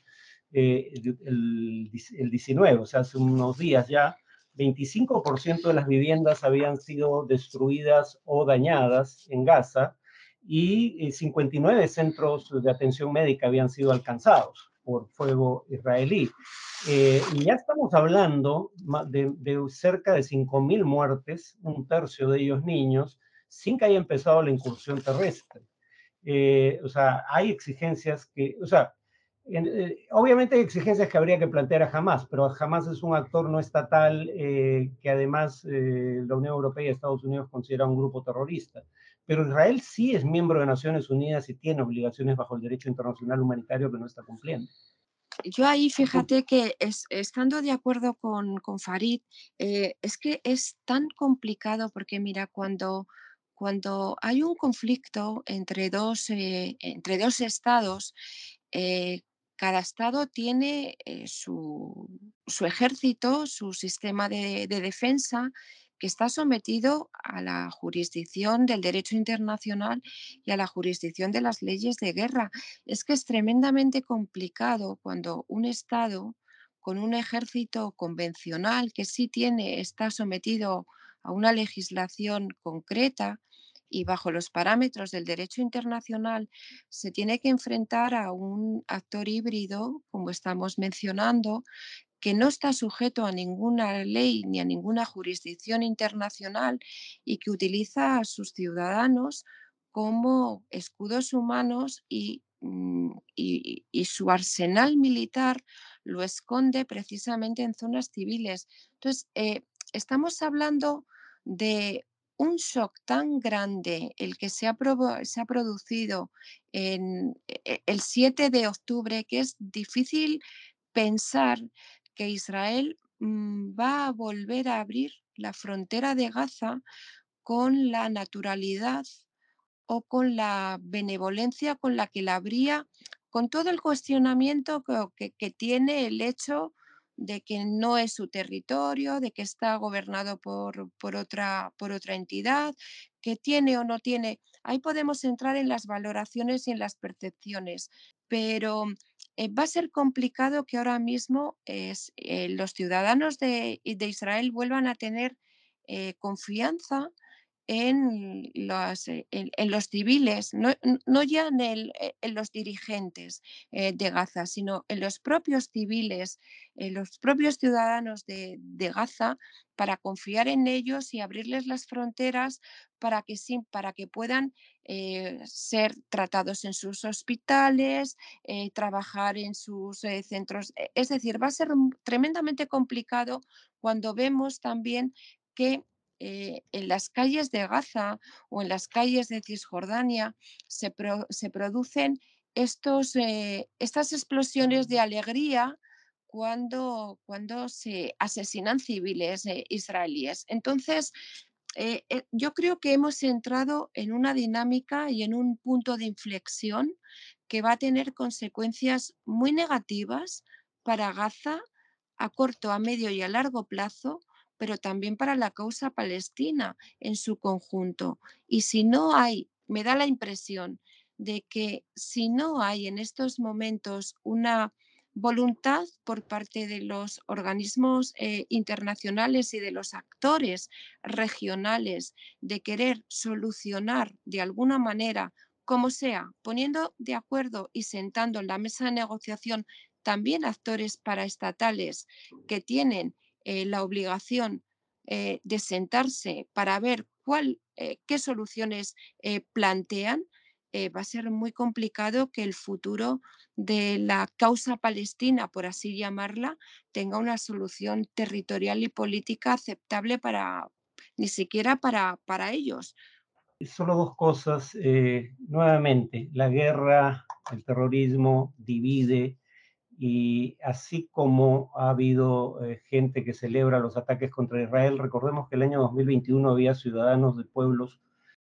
S4: eh, el, el 19, o sea, hace unos días ya, 25% de las viviendas habían sido destruidas o dañadas en Gaza y 59 centros de atención médica habían sido alcanzados por fuego israelí. Eh, y ya estamos hablando de, cerca de 5.000 muertes, un tercio de ellos niños, sin que haya empezado la incursión terrestre. Eh, o sea, hay exigencias que, o sea, eh, obviamente hay exigencias que habría que plantear a Hamas, pero Hamas es un actor no estatal eh, que además eh, la Unión Europea y Estados Unidos consideran un grupo terrorista. Pero Israel sí es miembro de Naciones Unidas y tiene obligaciones bajo el derecho internacional humanitario que no está cumpliendo.
S3: Yo ahí fíjate que estando de acuerdo con, con Farid, es que es tan complicado porque mira, cuando, cuando hay un conflicto entre dos, entre dos estados, cada estado tiene eh, su, ejército, su sistema de, defensa que está sometido a la jurisdicción del derecho internacional y a la jurisdicción de las leyes de guerra. Es que es tremendamente complicado cuando un Estado con un ejército convencional que sí tiene, está sometido a una legislación concreta, y bajo los parámetros del derecho internacional se tiene que enfrentar a un actor híbrido, como estamos mencionando, que no está sujeto a ninguna ley ni a ninguna jurisdicción internacional y que utiliza a sus ciudadanos como escudos humanos y, mm, su arsenal militar lo esconde precisamente en zonas civiles. Entonces, eh, estamos hablando de un shock tan grande el que se ha, se ha producido en e, el 7 de octubre que es difícil pensar que Israel mm, va a volver a abrir la frontera de Gaza con la naturalidad o con la benevolencia con la que la abría, con todo el cuestionamiento que, tiene el hecho de que no es su territorio, de que está gobernado por, por, otra, por otra entidad, que tiene o no tiene. Ahí podemos entrar en las valoraciones y en las percepciones, pero eh, va a ser complicado que ahora mismo es, eh, los ciudadanos de, de, Israel vuelvan a tener eh, confianza en los, eh, en, los civiles, no, no ya en, eh, en, los dirigentes eh, de Gaza, sino en los propios civiles, en los propios ciudadanos de, de, Gaza, para confiar en ellos y abrirles las fronteras para que, sí, para que puedan ser tratados en sus hospitales, trabajar en sus centros. E, es decir, va a ser tremendamente complicado cuando vemos también que eh, en las calles de Gaza o en las calles de Cisjordania se, producen estos, eh, estas explosiones de alegría cuando, cuando se asesinan civiles eh, israelíes. Entonces, yo creo que hemos entrado en una dinámica y en un punto de inflexión que va a tener consecuencias muy negativas para Gaza a corto, a medio y a largo plazo, pero también para la causa palestina en su conjunto. Y si no hay, me da la impresión de que si no hay en estos momentos una voluntad por parte de los organismos eh, internacionales y de los actores regionales de querer solucionar de alguna manera, como sea, poniendo de acuerdo y sentando en la mesa de negociación también actores paraestatales que tienen eh, la obligación eh, de sentarse para ver cuál, eh, qué soluciones plantean, va a ser muy complicado que el futuro de la causa palestina, por así llamarla, tenga una solución territorial y política aceptable para ni siquiera para, para ellos.
S4: Solo dos cosas. nuevamente, la guerra, el terrorismo divide, y así como ha habido eh, gente que celebra los ataques contra Israel, recordemos que el año 2021 había ciudadanos de pueblos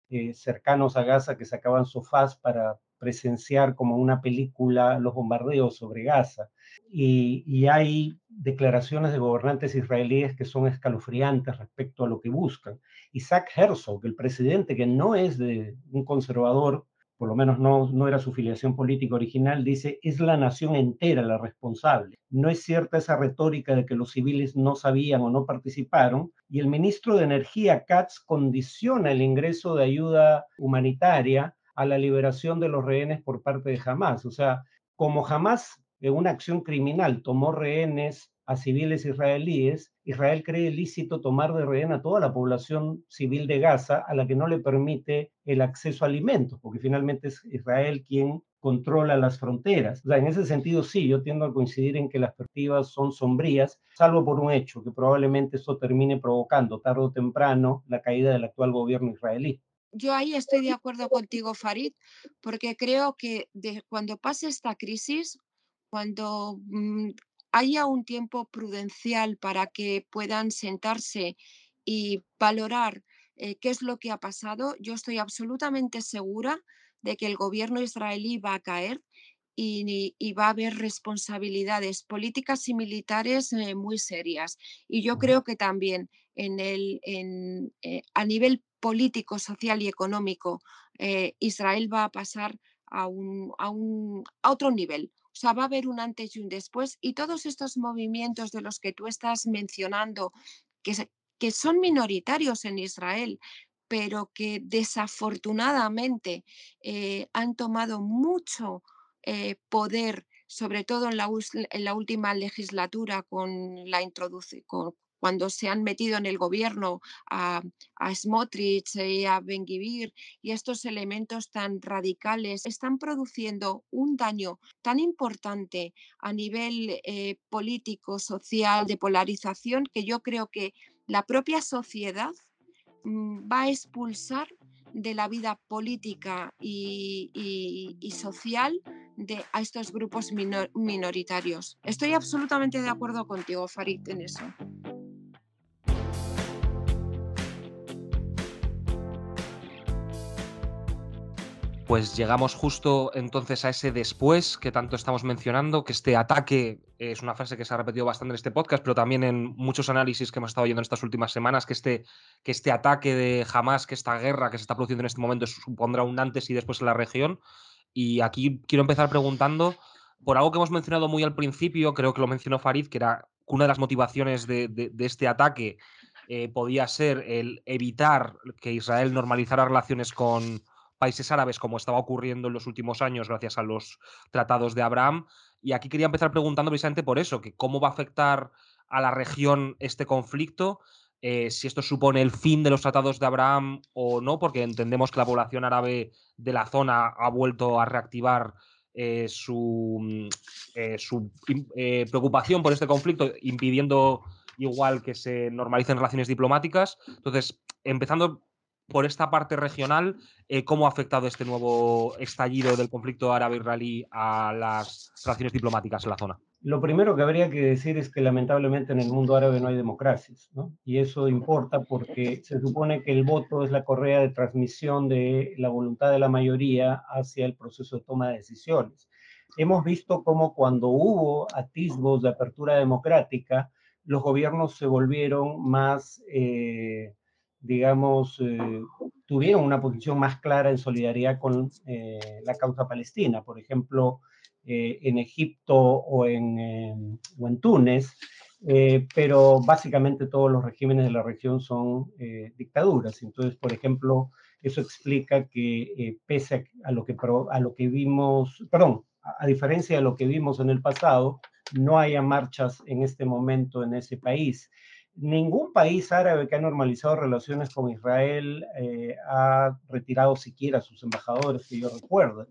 S4: eh, cercanos a Gaza que sacaban sofás para presenciar como una película los bombardeos sobre Gaza. Y, hay declaraciones de gobernantes israelíes que son escalofriantes respecto a lo que buscan. Isaac Herzog, el presidente que no es un conservador por lo menos no, no era su filiación política original, dice, es la nación entera la responsable. No es cierta esa retórica de que los civiles no sabían o no participaron. Y el ministro de Energía, Katz, condiciona el ingreso de ayuda humanitaria a la liberación de los rehenes por parte de Hamas. O sea, como Hamas en una acción criminal tomó rehenes a civiles israelíes, Israel cree lícito tomar de rehén a toda la población civil de Gaza a la que no le permite el acceso a alimentos, porque finalmente es Israel quien controla las fronteras. O en ese sentido sí, yo tiendo a coincidir en que las perspectivas son sombrías, salvo por un hecho, que probablemente eso termine provocando tarde o temprano la caída del actual gobierno israelí.
S3: Yo ahí estoy de acuerdo contigo, Farid, porque creo que de, cuando pase esta crisis, cuando mm, haya un tiempo prudencial para que puedan sentarse y valorar eh, qué es lo que ha pasado, yo estoy absolutamente segura de que el gobierno israelí va a caer y, va a haber responsabilidades políticas y militares eh, muy serias. Y yo creo que también en el, eh, a nivel político, social y económico, Israel va a pasar a, un, a, un, a otro nivel, o sea, va a haber un antes y un después y todos estos movimientos de los que tú estás mencionando, que, que son minoritarios en Israel, pero que desafortunadamente eh, han tomado mucho eh, poder, sobre todo en la, en la, última legislatura con la introducción, cuando se han metido en el gobierno a, Smotrich y a Ben y estos elementos tan radicales están produciendo un daño tan importante a nivel eh, político, social, de polarización, que yo creo que la propia sociedad mm, va a expulsar de la vida política y, social de, a estos grupos minoritarios. Estoy absolutamente de acuerdo contigo, Farid, en eso.
S1: Pues llegamos justo entonces a ese después que tanto estamos mencionando, que este ataque es una frase que se ha repetido bastante en este podcast, pero también en muchos análisis que hemos estado oyendo en estas últimas semanas, que este, que este ataque de Hamas, que esta guerra que se está produciendo en este momento supondrá un antes y después en la región. Y aquí quiero empezar preguntando por algo que hemos mencionado muy al principio, creo que lo mencionó Farid, que era una de las motivaciones de, este ataque eh, podía ser el evitar que Israel normalizara relaciones con países árabes como estaba ocurriendo en los últimos años gracias a los tratados de Abraham. Y aquí quería empezar preguntando precisamente por eso, que cómo va a afectar a la región este conflicto, eh, si esto supone el fin de los tratados de Abraham o no, porque entendemos que la población árabe de la zona ha vuelto a reactivar eh, su, mm, eh, su preocupación por este conflicto, impidiendo igual que se normalicen relaciones diplomáticas. Entonces, empezando por esta parte regional, eh, ¿cómo ha afectado este nuevo estallido del conflicto árabe-israelí a las relaciones diplomáticas en la zona?
S4: Lo primero que habría que decir es que lamentablemente en el mundo árabe no hay democracias, ¿no? Y eso importa porque se supone que el voto es la correa de transmisión de la voluntad de la mayoría hacia el proceso de toma de decisiones. Hemos visto cómo cuando hubo atisbos de apertura democrática, los gobiernos se volvieron más... Eh, digamos, eh, tuvieron una posición más clara en solidaridad con eh, la causa palestina. Por ejemplo, eh, en Egipto o en, o en Túnez, pero básicamente todos los regímenes de la región son dictaduras. Entonces, por ejemplo, eso explica que pese a, lo que, a lo que vimos, perdón, a diferencia de lo que vimos en el pasado, no haya marchas en este momento en ese país ningún país árabe que ha normalizado relaciones con Israel eh, ha retirado siquiera a sus embajadores, que yo recuerdo.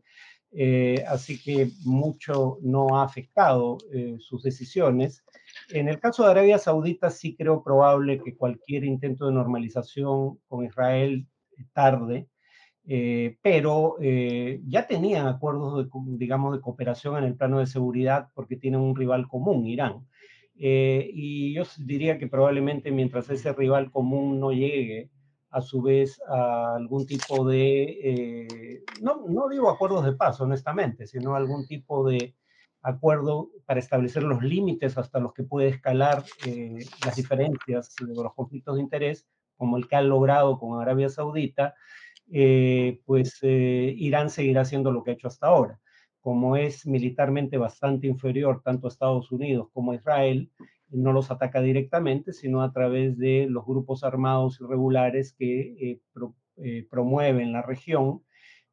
S4: Eh, así que mucho no ha afectado eh, sus decisiones. En el caso de Arabia Saudita sí creo probable que cualquier intento de normalización con Israel tarde, pero ya tenían acuerdos, digamos, de cooperación en el plano de seguridad porque tienen un rival común, Irán. Eh, y yo diría que probablemente mientras ese rival común no llegue a su vez a algún tipo de, eh, no, no digo acuerdos de paz, honestamente, sino algún tipo de acuerdo para establecer los límites hasta los que puede escalar eh, las diferencias de los conflictos de interés, como el que ha logrado con Arabia Saudita, pues Irán seguirá haciendo lo que ha hecho hasta ahora. Como es militarmente bastante inferior tanto a Estados Unidos como a Israel, no los ataca directamente, sino a través de los grupos armados irregulares que promueven la región.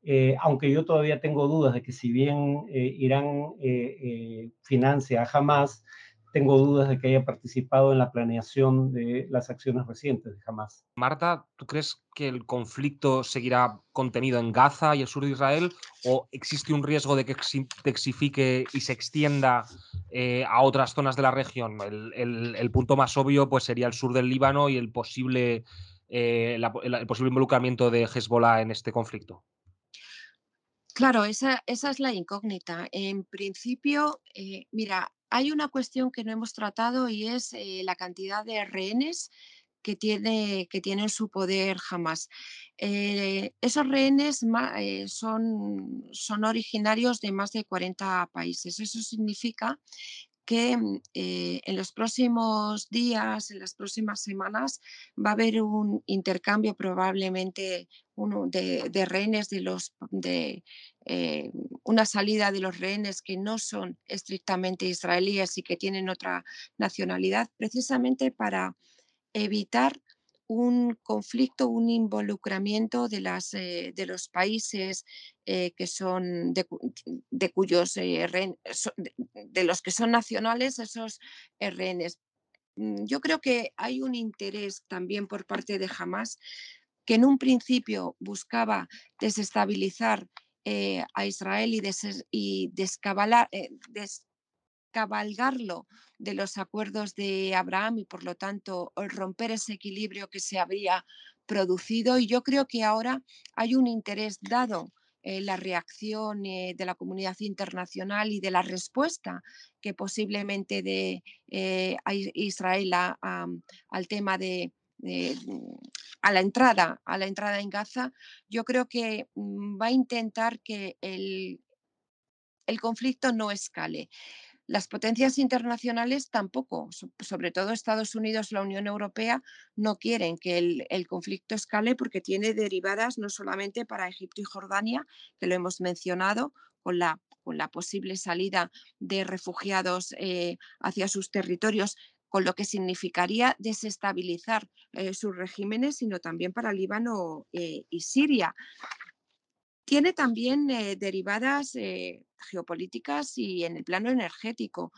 S4: Eh, aunque yo todavía tengo dudas de que si bien eh, Irán eh, financia a Hamas, tengo dudas de que haya participado en la planeación de las acciones recientes de Hamas.
S1: Marta, ¿tú crees que el conflicto seguirá contenido en Gaza y el sur de Israel o existe un riesgo de que se intensifique y se extienda a otras zonas de la región? El, punto más obvio pues, sería el sur del Líbano y el posible, el posible involucramiento de Hezbollah en este conflicto.
S3: Claro, esa, esa es la incógnita. En principio, eh, mira, hay una cuestión que no hemos tratado y es eh, la cantidad de rehenes que tiene, que tiene en su poder jamás. Eh, esos rehenes son, son originarios de más de 40 países. Eso significa que mm, eh, en los próximos días, en las próximas semanas, va a haber un intercambio probablemente uno de, rehenes de los de eh, una salida de los rehenes que no son estrictamente israelíes y que tienen otra nacionalidad, precisamente para evitar un conflicto, un involucramiento de, las, eh, de los países eh, que son de, cuyos eh, de, los que son nacionales esos rehenes. Mm, yo creo que hay un interés también por parte de Hamas que en un principio buscaba desestabilizar a Israel y, des, y descabalar, cabalgarlo de los acuerdos de Abraham y por lo tanto romper ese equilibrio que se habría producido. Y yo creo que ahora hay un interés dado eh, la reacción eh, de la comunidad internacional y de la respuesta que posiblemente de eh, Israel al tema de, a la entrada a la entrada en Gaza, yo creo que mm, va a intentar que el, el conflicto no escale. Las potencias internacionales tampoco, sobre todo Estados Unidos, la Unión Europea, no quieren que el, conflicto escale porque tiene derivadas no solamente para Egipto y Jordania, que lo hemos mencionado, con la, posible salida de refugiados eh, hacia sus territorios, con lo que significaría desestabilizar eh, sus regímenes, sino también para Líbano eh, y Siria. Tiene también derivadas geopolíticas y en el plano energético.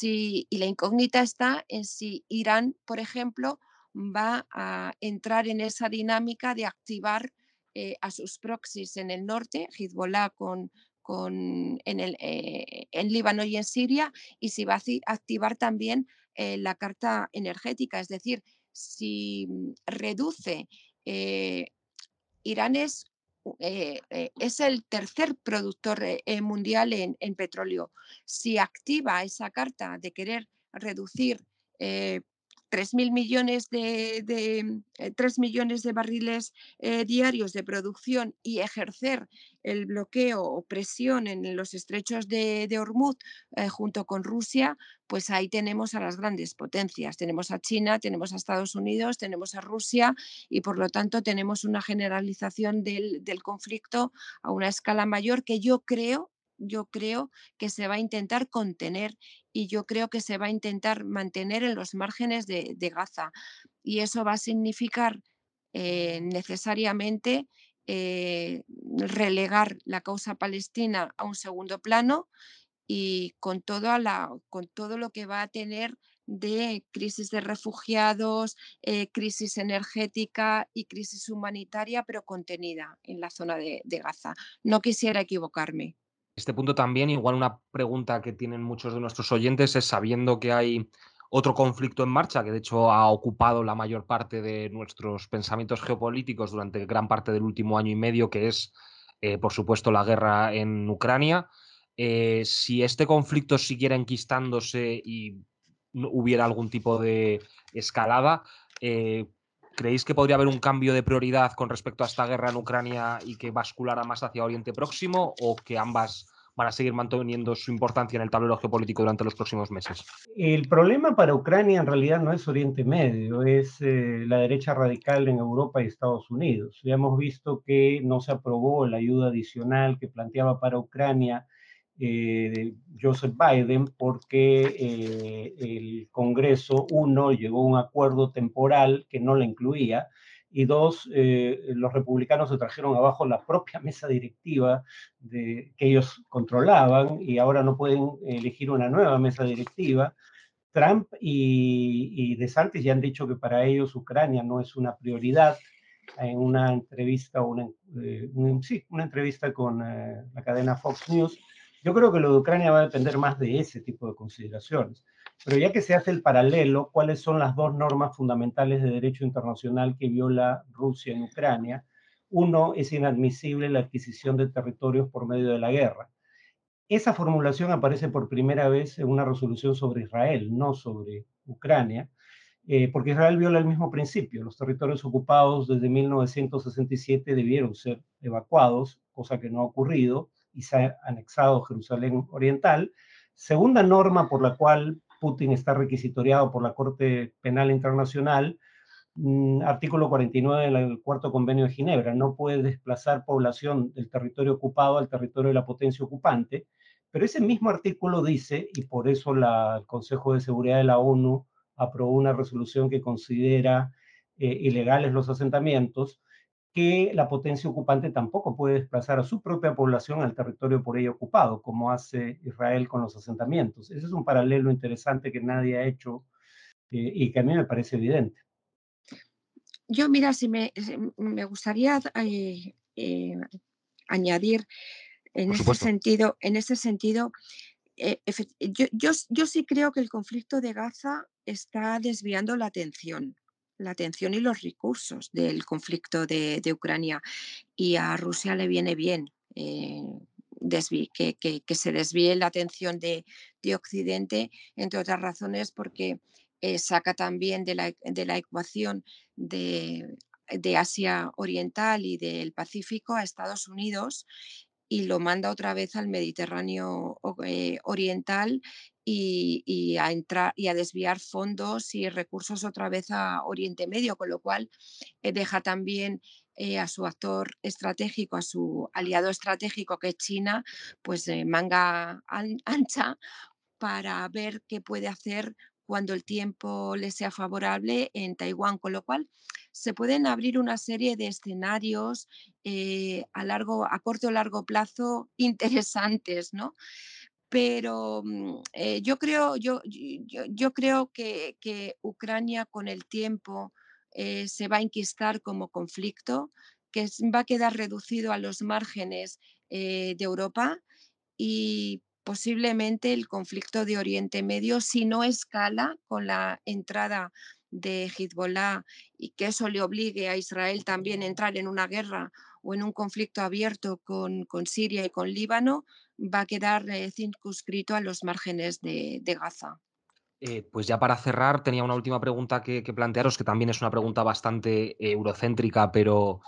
S3: y la incógnita está en si Irán, por ejemplo, va a entrar en esa dinámica de activar eh, a sus proxies en el norte, Hezbollah con, con, en, el, eh, en Líbano y en Siria, y si va a activar también eh, la carta energética, es decir, si mm, reduce Irán es eh, eh, es el tercer productor eh, mundial en, petróleo. Si activa esa carta de querer reducir 3.000 millones de, de 3 millones de barriles diarios de producción y ejercer el bloqueo o presión en los estrechos de, de Hormuz eh, junto con Rusia, pues ahí tenemos a las grandes potencias. Tenemos a China, tenemos a Estados Unidos, tenemos a Rusia y por lo tanto tenemos una generalización del, del conflicto a una escala mayor que yo creo yo creo que se va a intentar contener y yo creo que se va a intentar mantener en los márgenes de, Gaza. Y eso va a significar eh, necesariamente eh, relegar la causa palestina a un segundo plano y con todo, lo que va a tener de crisis de refugiados, eh, crisis energética y crisis humanitaria, pero contenida en la zona de Gaza. No quisiera equivocarme.
S1: Este punto también, igual una pregunta que tienen muchos de nuestros oyentes es sabiendo que hay otro conflicto en marcha que de hecho ha ocupado la mayor parte de nuestros pensamientos geopolíticos durante gran parte del último año y medio, que es, eh, por supuesto, la guerra en Ucrania. Eh, si este conflicto siguiera enquistándose y hubiera algún tipo de escalada, eh, ¿creéis que podría haber un cambio de prioridad con respecto a esta guerra en Ucrania y que basculara más hacia Oriente Próximo o que ambas van a seguir manteniendo su importancia en el tablero geopolítico durante los próximos meses?
S4: El problema para Ucrania en realidad no es Oriente Medio, es eh, la derecha radical en Europa y Estados Unidos. Ya hemos visto que no se aprobó la ayuda adicional que planteaba para Ucrania eh, Joseph Biden porque eh, el Congreso, uno, llegó a un acuerdo temporal que no la incluía, y dos, eh, los republicanos se trajeron abajo la propia [laughs] mesa directiva de, que ellos controlaban y ahora no pueden elegir una nueva mesa directiva. Trump y, y DeSantis ya han dicho que para ellos Ucrania no es una prioridad. En una entrevista, una, sí, una entrevista con la cadena Fox News, yo creo que lo de Ucrania va a depender más de ese tipo de consideraciones. Pero ya que se hace el paralelo, ¿cuáles son las dos normas fundamentales de derecho internacional que viola Rusia en Ucrania? Uno, es inadmisible la adquisición de territorios por medio de la guerra. Esa formulación aparece por primera vez en una resolución sobre Israel, no sobre Ucrania, eh, porque Israel viola el mismo principio. Los territorios ocupados desde 1967 debieron ser evacuados, cosa que no ha ocurrido y se ha anexado Jerusalén Oriental. Segunda norma por la cual Putin está requisitoriado por la Corte Penal Internacional, mm, artículo 49 del cuarto convenio de Ginebra, no puede desplazar población del territorio ocupado al territorio de la potencia ocupante, pero ese mismo artículo dice, y por eso el Consejo de Seguridad de la ONU aprobó una resolución que considera eh, ilegales los asentamientos, que la potencia ocupante tampoco puede desplazar a su propia población al territorio por ella ocupado, como hace Israel con los asentamientos. Ese es un paralelo interesante que nadie ha hecho eh, y que a mí me parece evidente.
S3: Yo, mira, si me, me gustaría eh, eh, añadir en ese sentido, en ese sentido, yo, yo, yo sí creo que el conflicto de Gaza está desviando la atención la atención y los recursos del conflicto de, Ucrania. Y a Rusia le viene bien eh, que, se desvíe la atención de, Occidente, entre otras razones porque eh, saca también de la, ecuación de, de Asia Oriental y del Pacífico a Estados Unidos y lo manda otra vez al Mediterráneo eh, Oriental y, a entrar y a desviar fondos y recursos otra vez a Oriente Medio, con lo cual eh, deja también eh, a su actor estratégico, a su aliado estratégico que es China, pues manga [laughs] ancha para ver qué puede hacer cuando el tiempo le sea favorable en Taiwán, con lo cual se pueden abrir una serie de escenarios eh, a, largo, a corto o largo plazo [laughs] interesantes, ¿no? Pero mm, eh, yo creo, yo, yo, creo que, Ucrania con el tiempo eh, se va a inquistar como conflicto, que va a quedar reducido a los márgenes de Europa y posiblemente el conflicto de Oriente Medio, si no escala con la entrada de Hezbollah y que eso le obligue a Israel también a entrar en una guerra o en un conflicto abierto con, Siria y con Líbano, va a quedar eh, circunscrito a los márgenes de, Gaza.
S1: Eh, pues ya para cerrar, tenía una última pregunta que, plantearos, que también es una pregunta bastante eurocéntrica, pero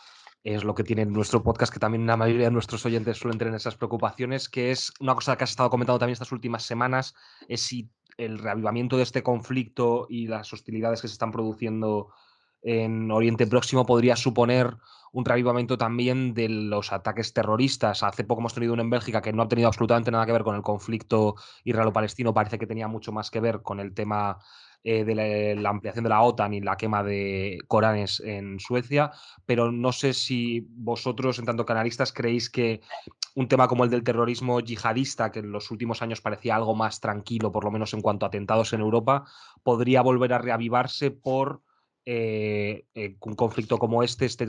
S1: es lo que tiene nuestro podcast, que también la mayoría de nuestros oyentes suelen tener esas preocupaciones, que es una cosa que has estado comentando también estas últimas semanas, es si el reavivamiento de este conflicto y las hostilidades que se están produciendo en Oriente Próximo podría suponer un reavivamiento también de los ataques terroristas. Hace poco hemos tenido uno en Bélgica que no ha tenido absolutamente nada que ver con el conflicto israelo-palestino, parece que tenía mucho más que ver con el tema eh, de la, ampliación de la OTAN y la quema de Coranes en Suecia, pero no sé si vosotros, en tanto canalistas, creéis que un tema como el del terrorismo yihadista, que en los últimos años parecía algo más tranquilo, por lo menos en cuanto a atentados en Europa, podría volver a reavivarse por eh, eh, un conflicto como este esté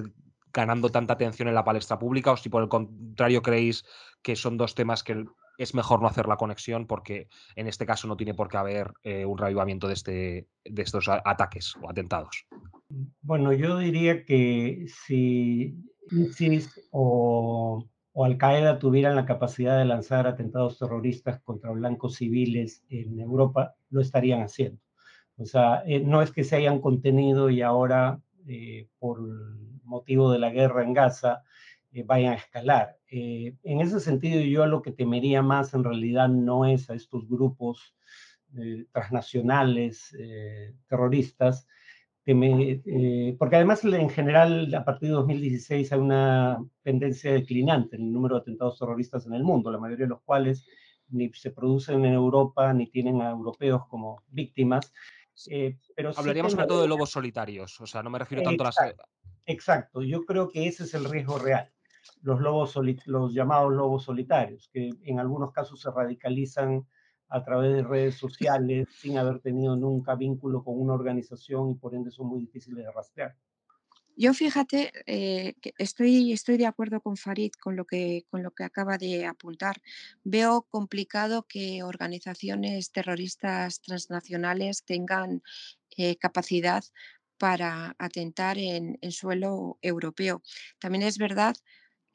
S1: ganando tanta atención en la palestra pública o si por el contrario creéis que son dos temas que es mejor no hacer la conexión porque en este caso no tiene por qué haber eh, un reavivamiento de, este, de estos ataques o atentados.
S4: Bueno, yo diría que si ISIS o, Al Qaeda tuvieran la capacidad de lanzar atentados terroristas contra blancos civiles en Europa, lo estarían haciendo. O sea, eh, no es que se hayan contenido y ahora, eh, por motivo de la guerra en Gaza, eh, vayan a escalar. En ese sentido, yo lo que temería más en realidad no es a estos grupos transnacionales terroristas, porque además en general a partir de 2016 hay una tendencia declinante en el número de atentados terroristas en el mundo, la mayoría de los cuales ni se producen en Europa ni tienen a europeos como víctimas.
S1: Pero Hablaríamos sobre todo de lobos solitarios, o sea, no me refiero tanto a las...
S4: Exacto, yo creo que ese es el riesgo real los, lobos los llamados lobos solitarios, que en algunos casos se radicalizan a través de redes sociales sin haber tenido nunca vínculo con una organización y por ende son muy difíciles de rastrear.
S3: Yo fíjate, eh, que estoy, estoy de acuerdo con Farid con lo, que, con lo que acaba de apuntar. Veo complicado que organizaciones terroristas transnacionales tengan eh, capacidad para atentar en, en, suelo europeo. También es verdad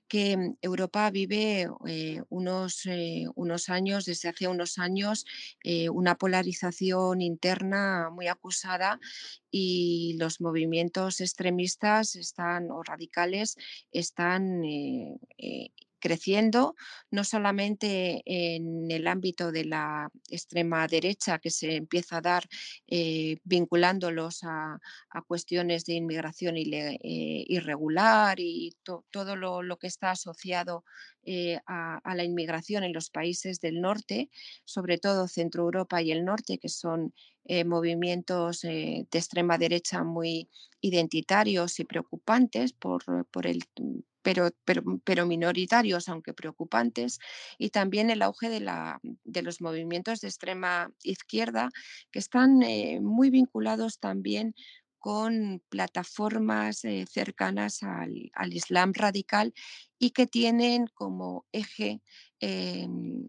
S3: que mm, Europa vive eh, unos, eh, unos, años, desde hace unos años, eh, una polarización interna muy acusada y los movimientos extremistas están o radicales están creciendo, no solamente en el ámbito de la extrema derecha que se empieza a dar eh, vinculándolos a, cuestiones de inmigración eh, irregular y todo lo, que está asociado eh, a, la inmigración en los países del norte, sobre todo Centro Europa y el norte, que son movimientos de extrema derecha muy identitarios y preocupantes por, por el pero, minoritarios, aunque preocupantes, y también el auge de, los movimientos de extrema izquierda, que están eh, muy vinculados también con plataformas eh, cercanas al, al, Islam radical y que tienen como eje em,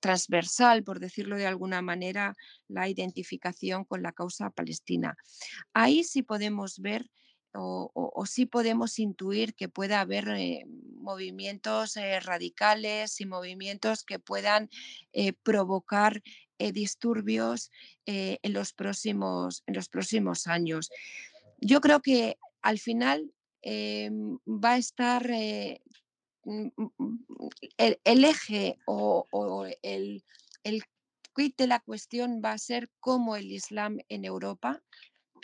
S3: transversal, por decirlo de alguna manera, la identificación con la causa palestina. Ahí sí podemos ver o, sí podemos intuir que pueda haber eh, movimientos eh, radicales y movimientos que puedan eh, provocar disturbios en, los próximos, en los próximos años. Yo creo que al final va a estar mm, mm, mm, el, eje o, o el, el de la cuestión va a ser cómo el Islam en Europa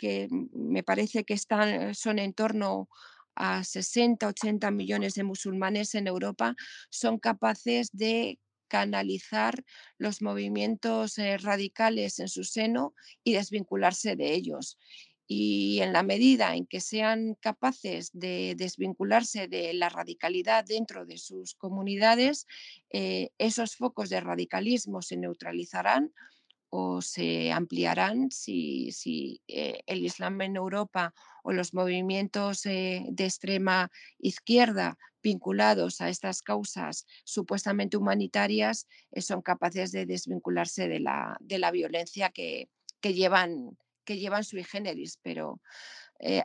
S3: que me parece que están, son en torno a 60, 80 millones de musulmanes en Europa, son capaces de canalizar los movimientos eh, radicales en su seno y desvincularse de ellos. Y en la medida en que sean capaces de desvincularse de la radicalidad dentro de sus comunidades, eh, esos focos de radicalismo se neutralizarán o se ampliarán si, eh, el Islam en Europa o los movimientos eh, de extrema izquierda vinculados a estas causas supuestamente humanitarias eh, son capaces de desvincularse de la, de la violencia que, que, llevan, que llevan sui generis. Pero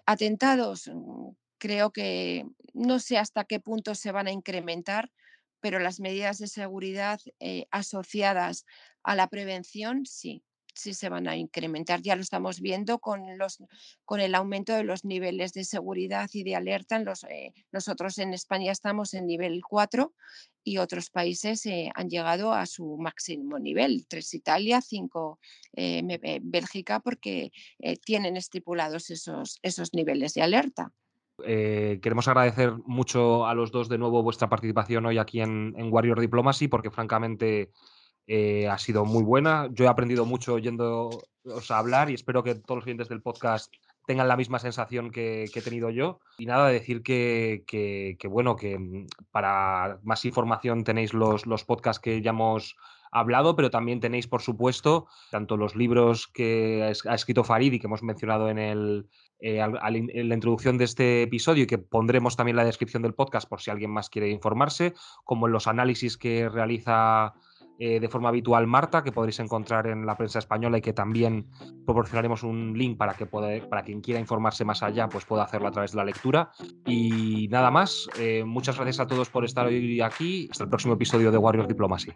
S3: atentados mm, creo que no sé hasta qué punto se van a incrementar pero las medidas de seguridad asociadas a la prevención sí, sí se van a incrementar. Ya lo estamos viendo con, los, con el aumento de los niveles de seguridad y de alerta. los, eh, nosotros en España estamos en nivel 4 y otros países eh, han llegado a su máximo nivel. Tres Italia, cinco Bélgica, porque tienen estipulados esos, esos niveles de alerta.
S1: Eh, queremos agradecer mucho a los dos de nuevo vuestra participación hoy aquí en, Warrior Diplomacy, porque francamente eh, ha sido muy buena. Yo he aprendido mucho oyéndoos hablar y espero que todos los clientes del podcast tengan la misma sensación que, he tenido yo. Y nada, decir que, bueno, que mm, para más información tenéis los, los podcasts que ya hemos hablado, pero también tenéis, por supuesto, tanto los libros que ha escrito Farid y que hemos mencionado en, el, eh, la introducción de este episodio y que pondremos también en la descripción del podcast por si alguien más quiere informarse, como en los análisis que realiza eh, de forma habitual Marta, que podréis encontrar en la prensa española y que también proporcionaremos un link para que para quien quiera informarse más allá, pues pueda hacerlo a través de la lectura. Y nada más, eh, muchas gracias a todos por estar hoy aquí. Hasta el próximo episodio de Warrior Diplomacy.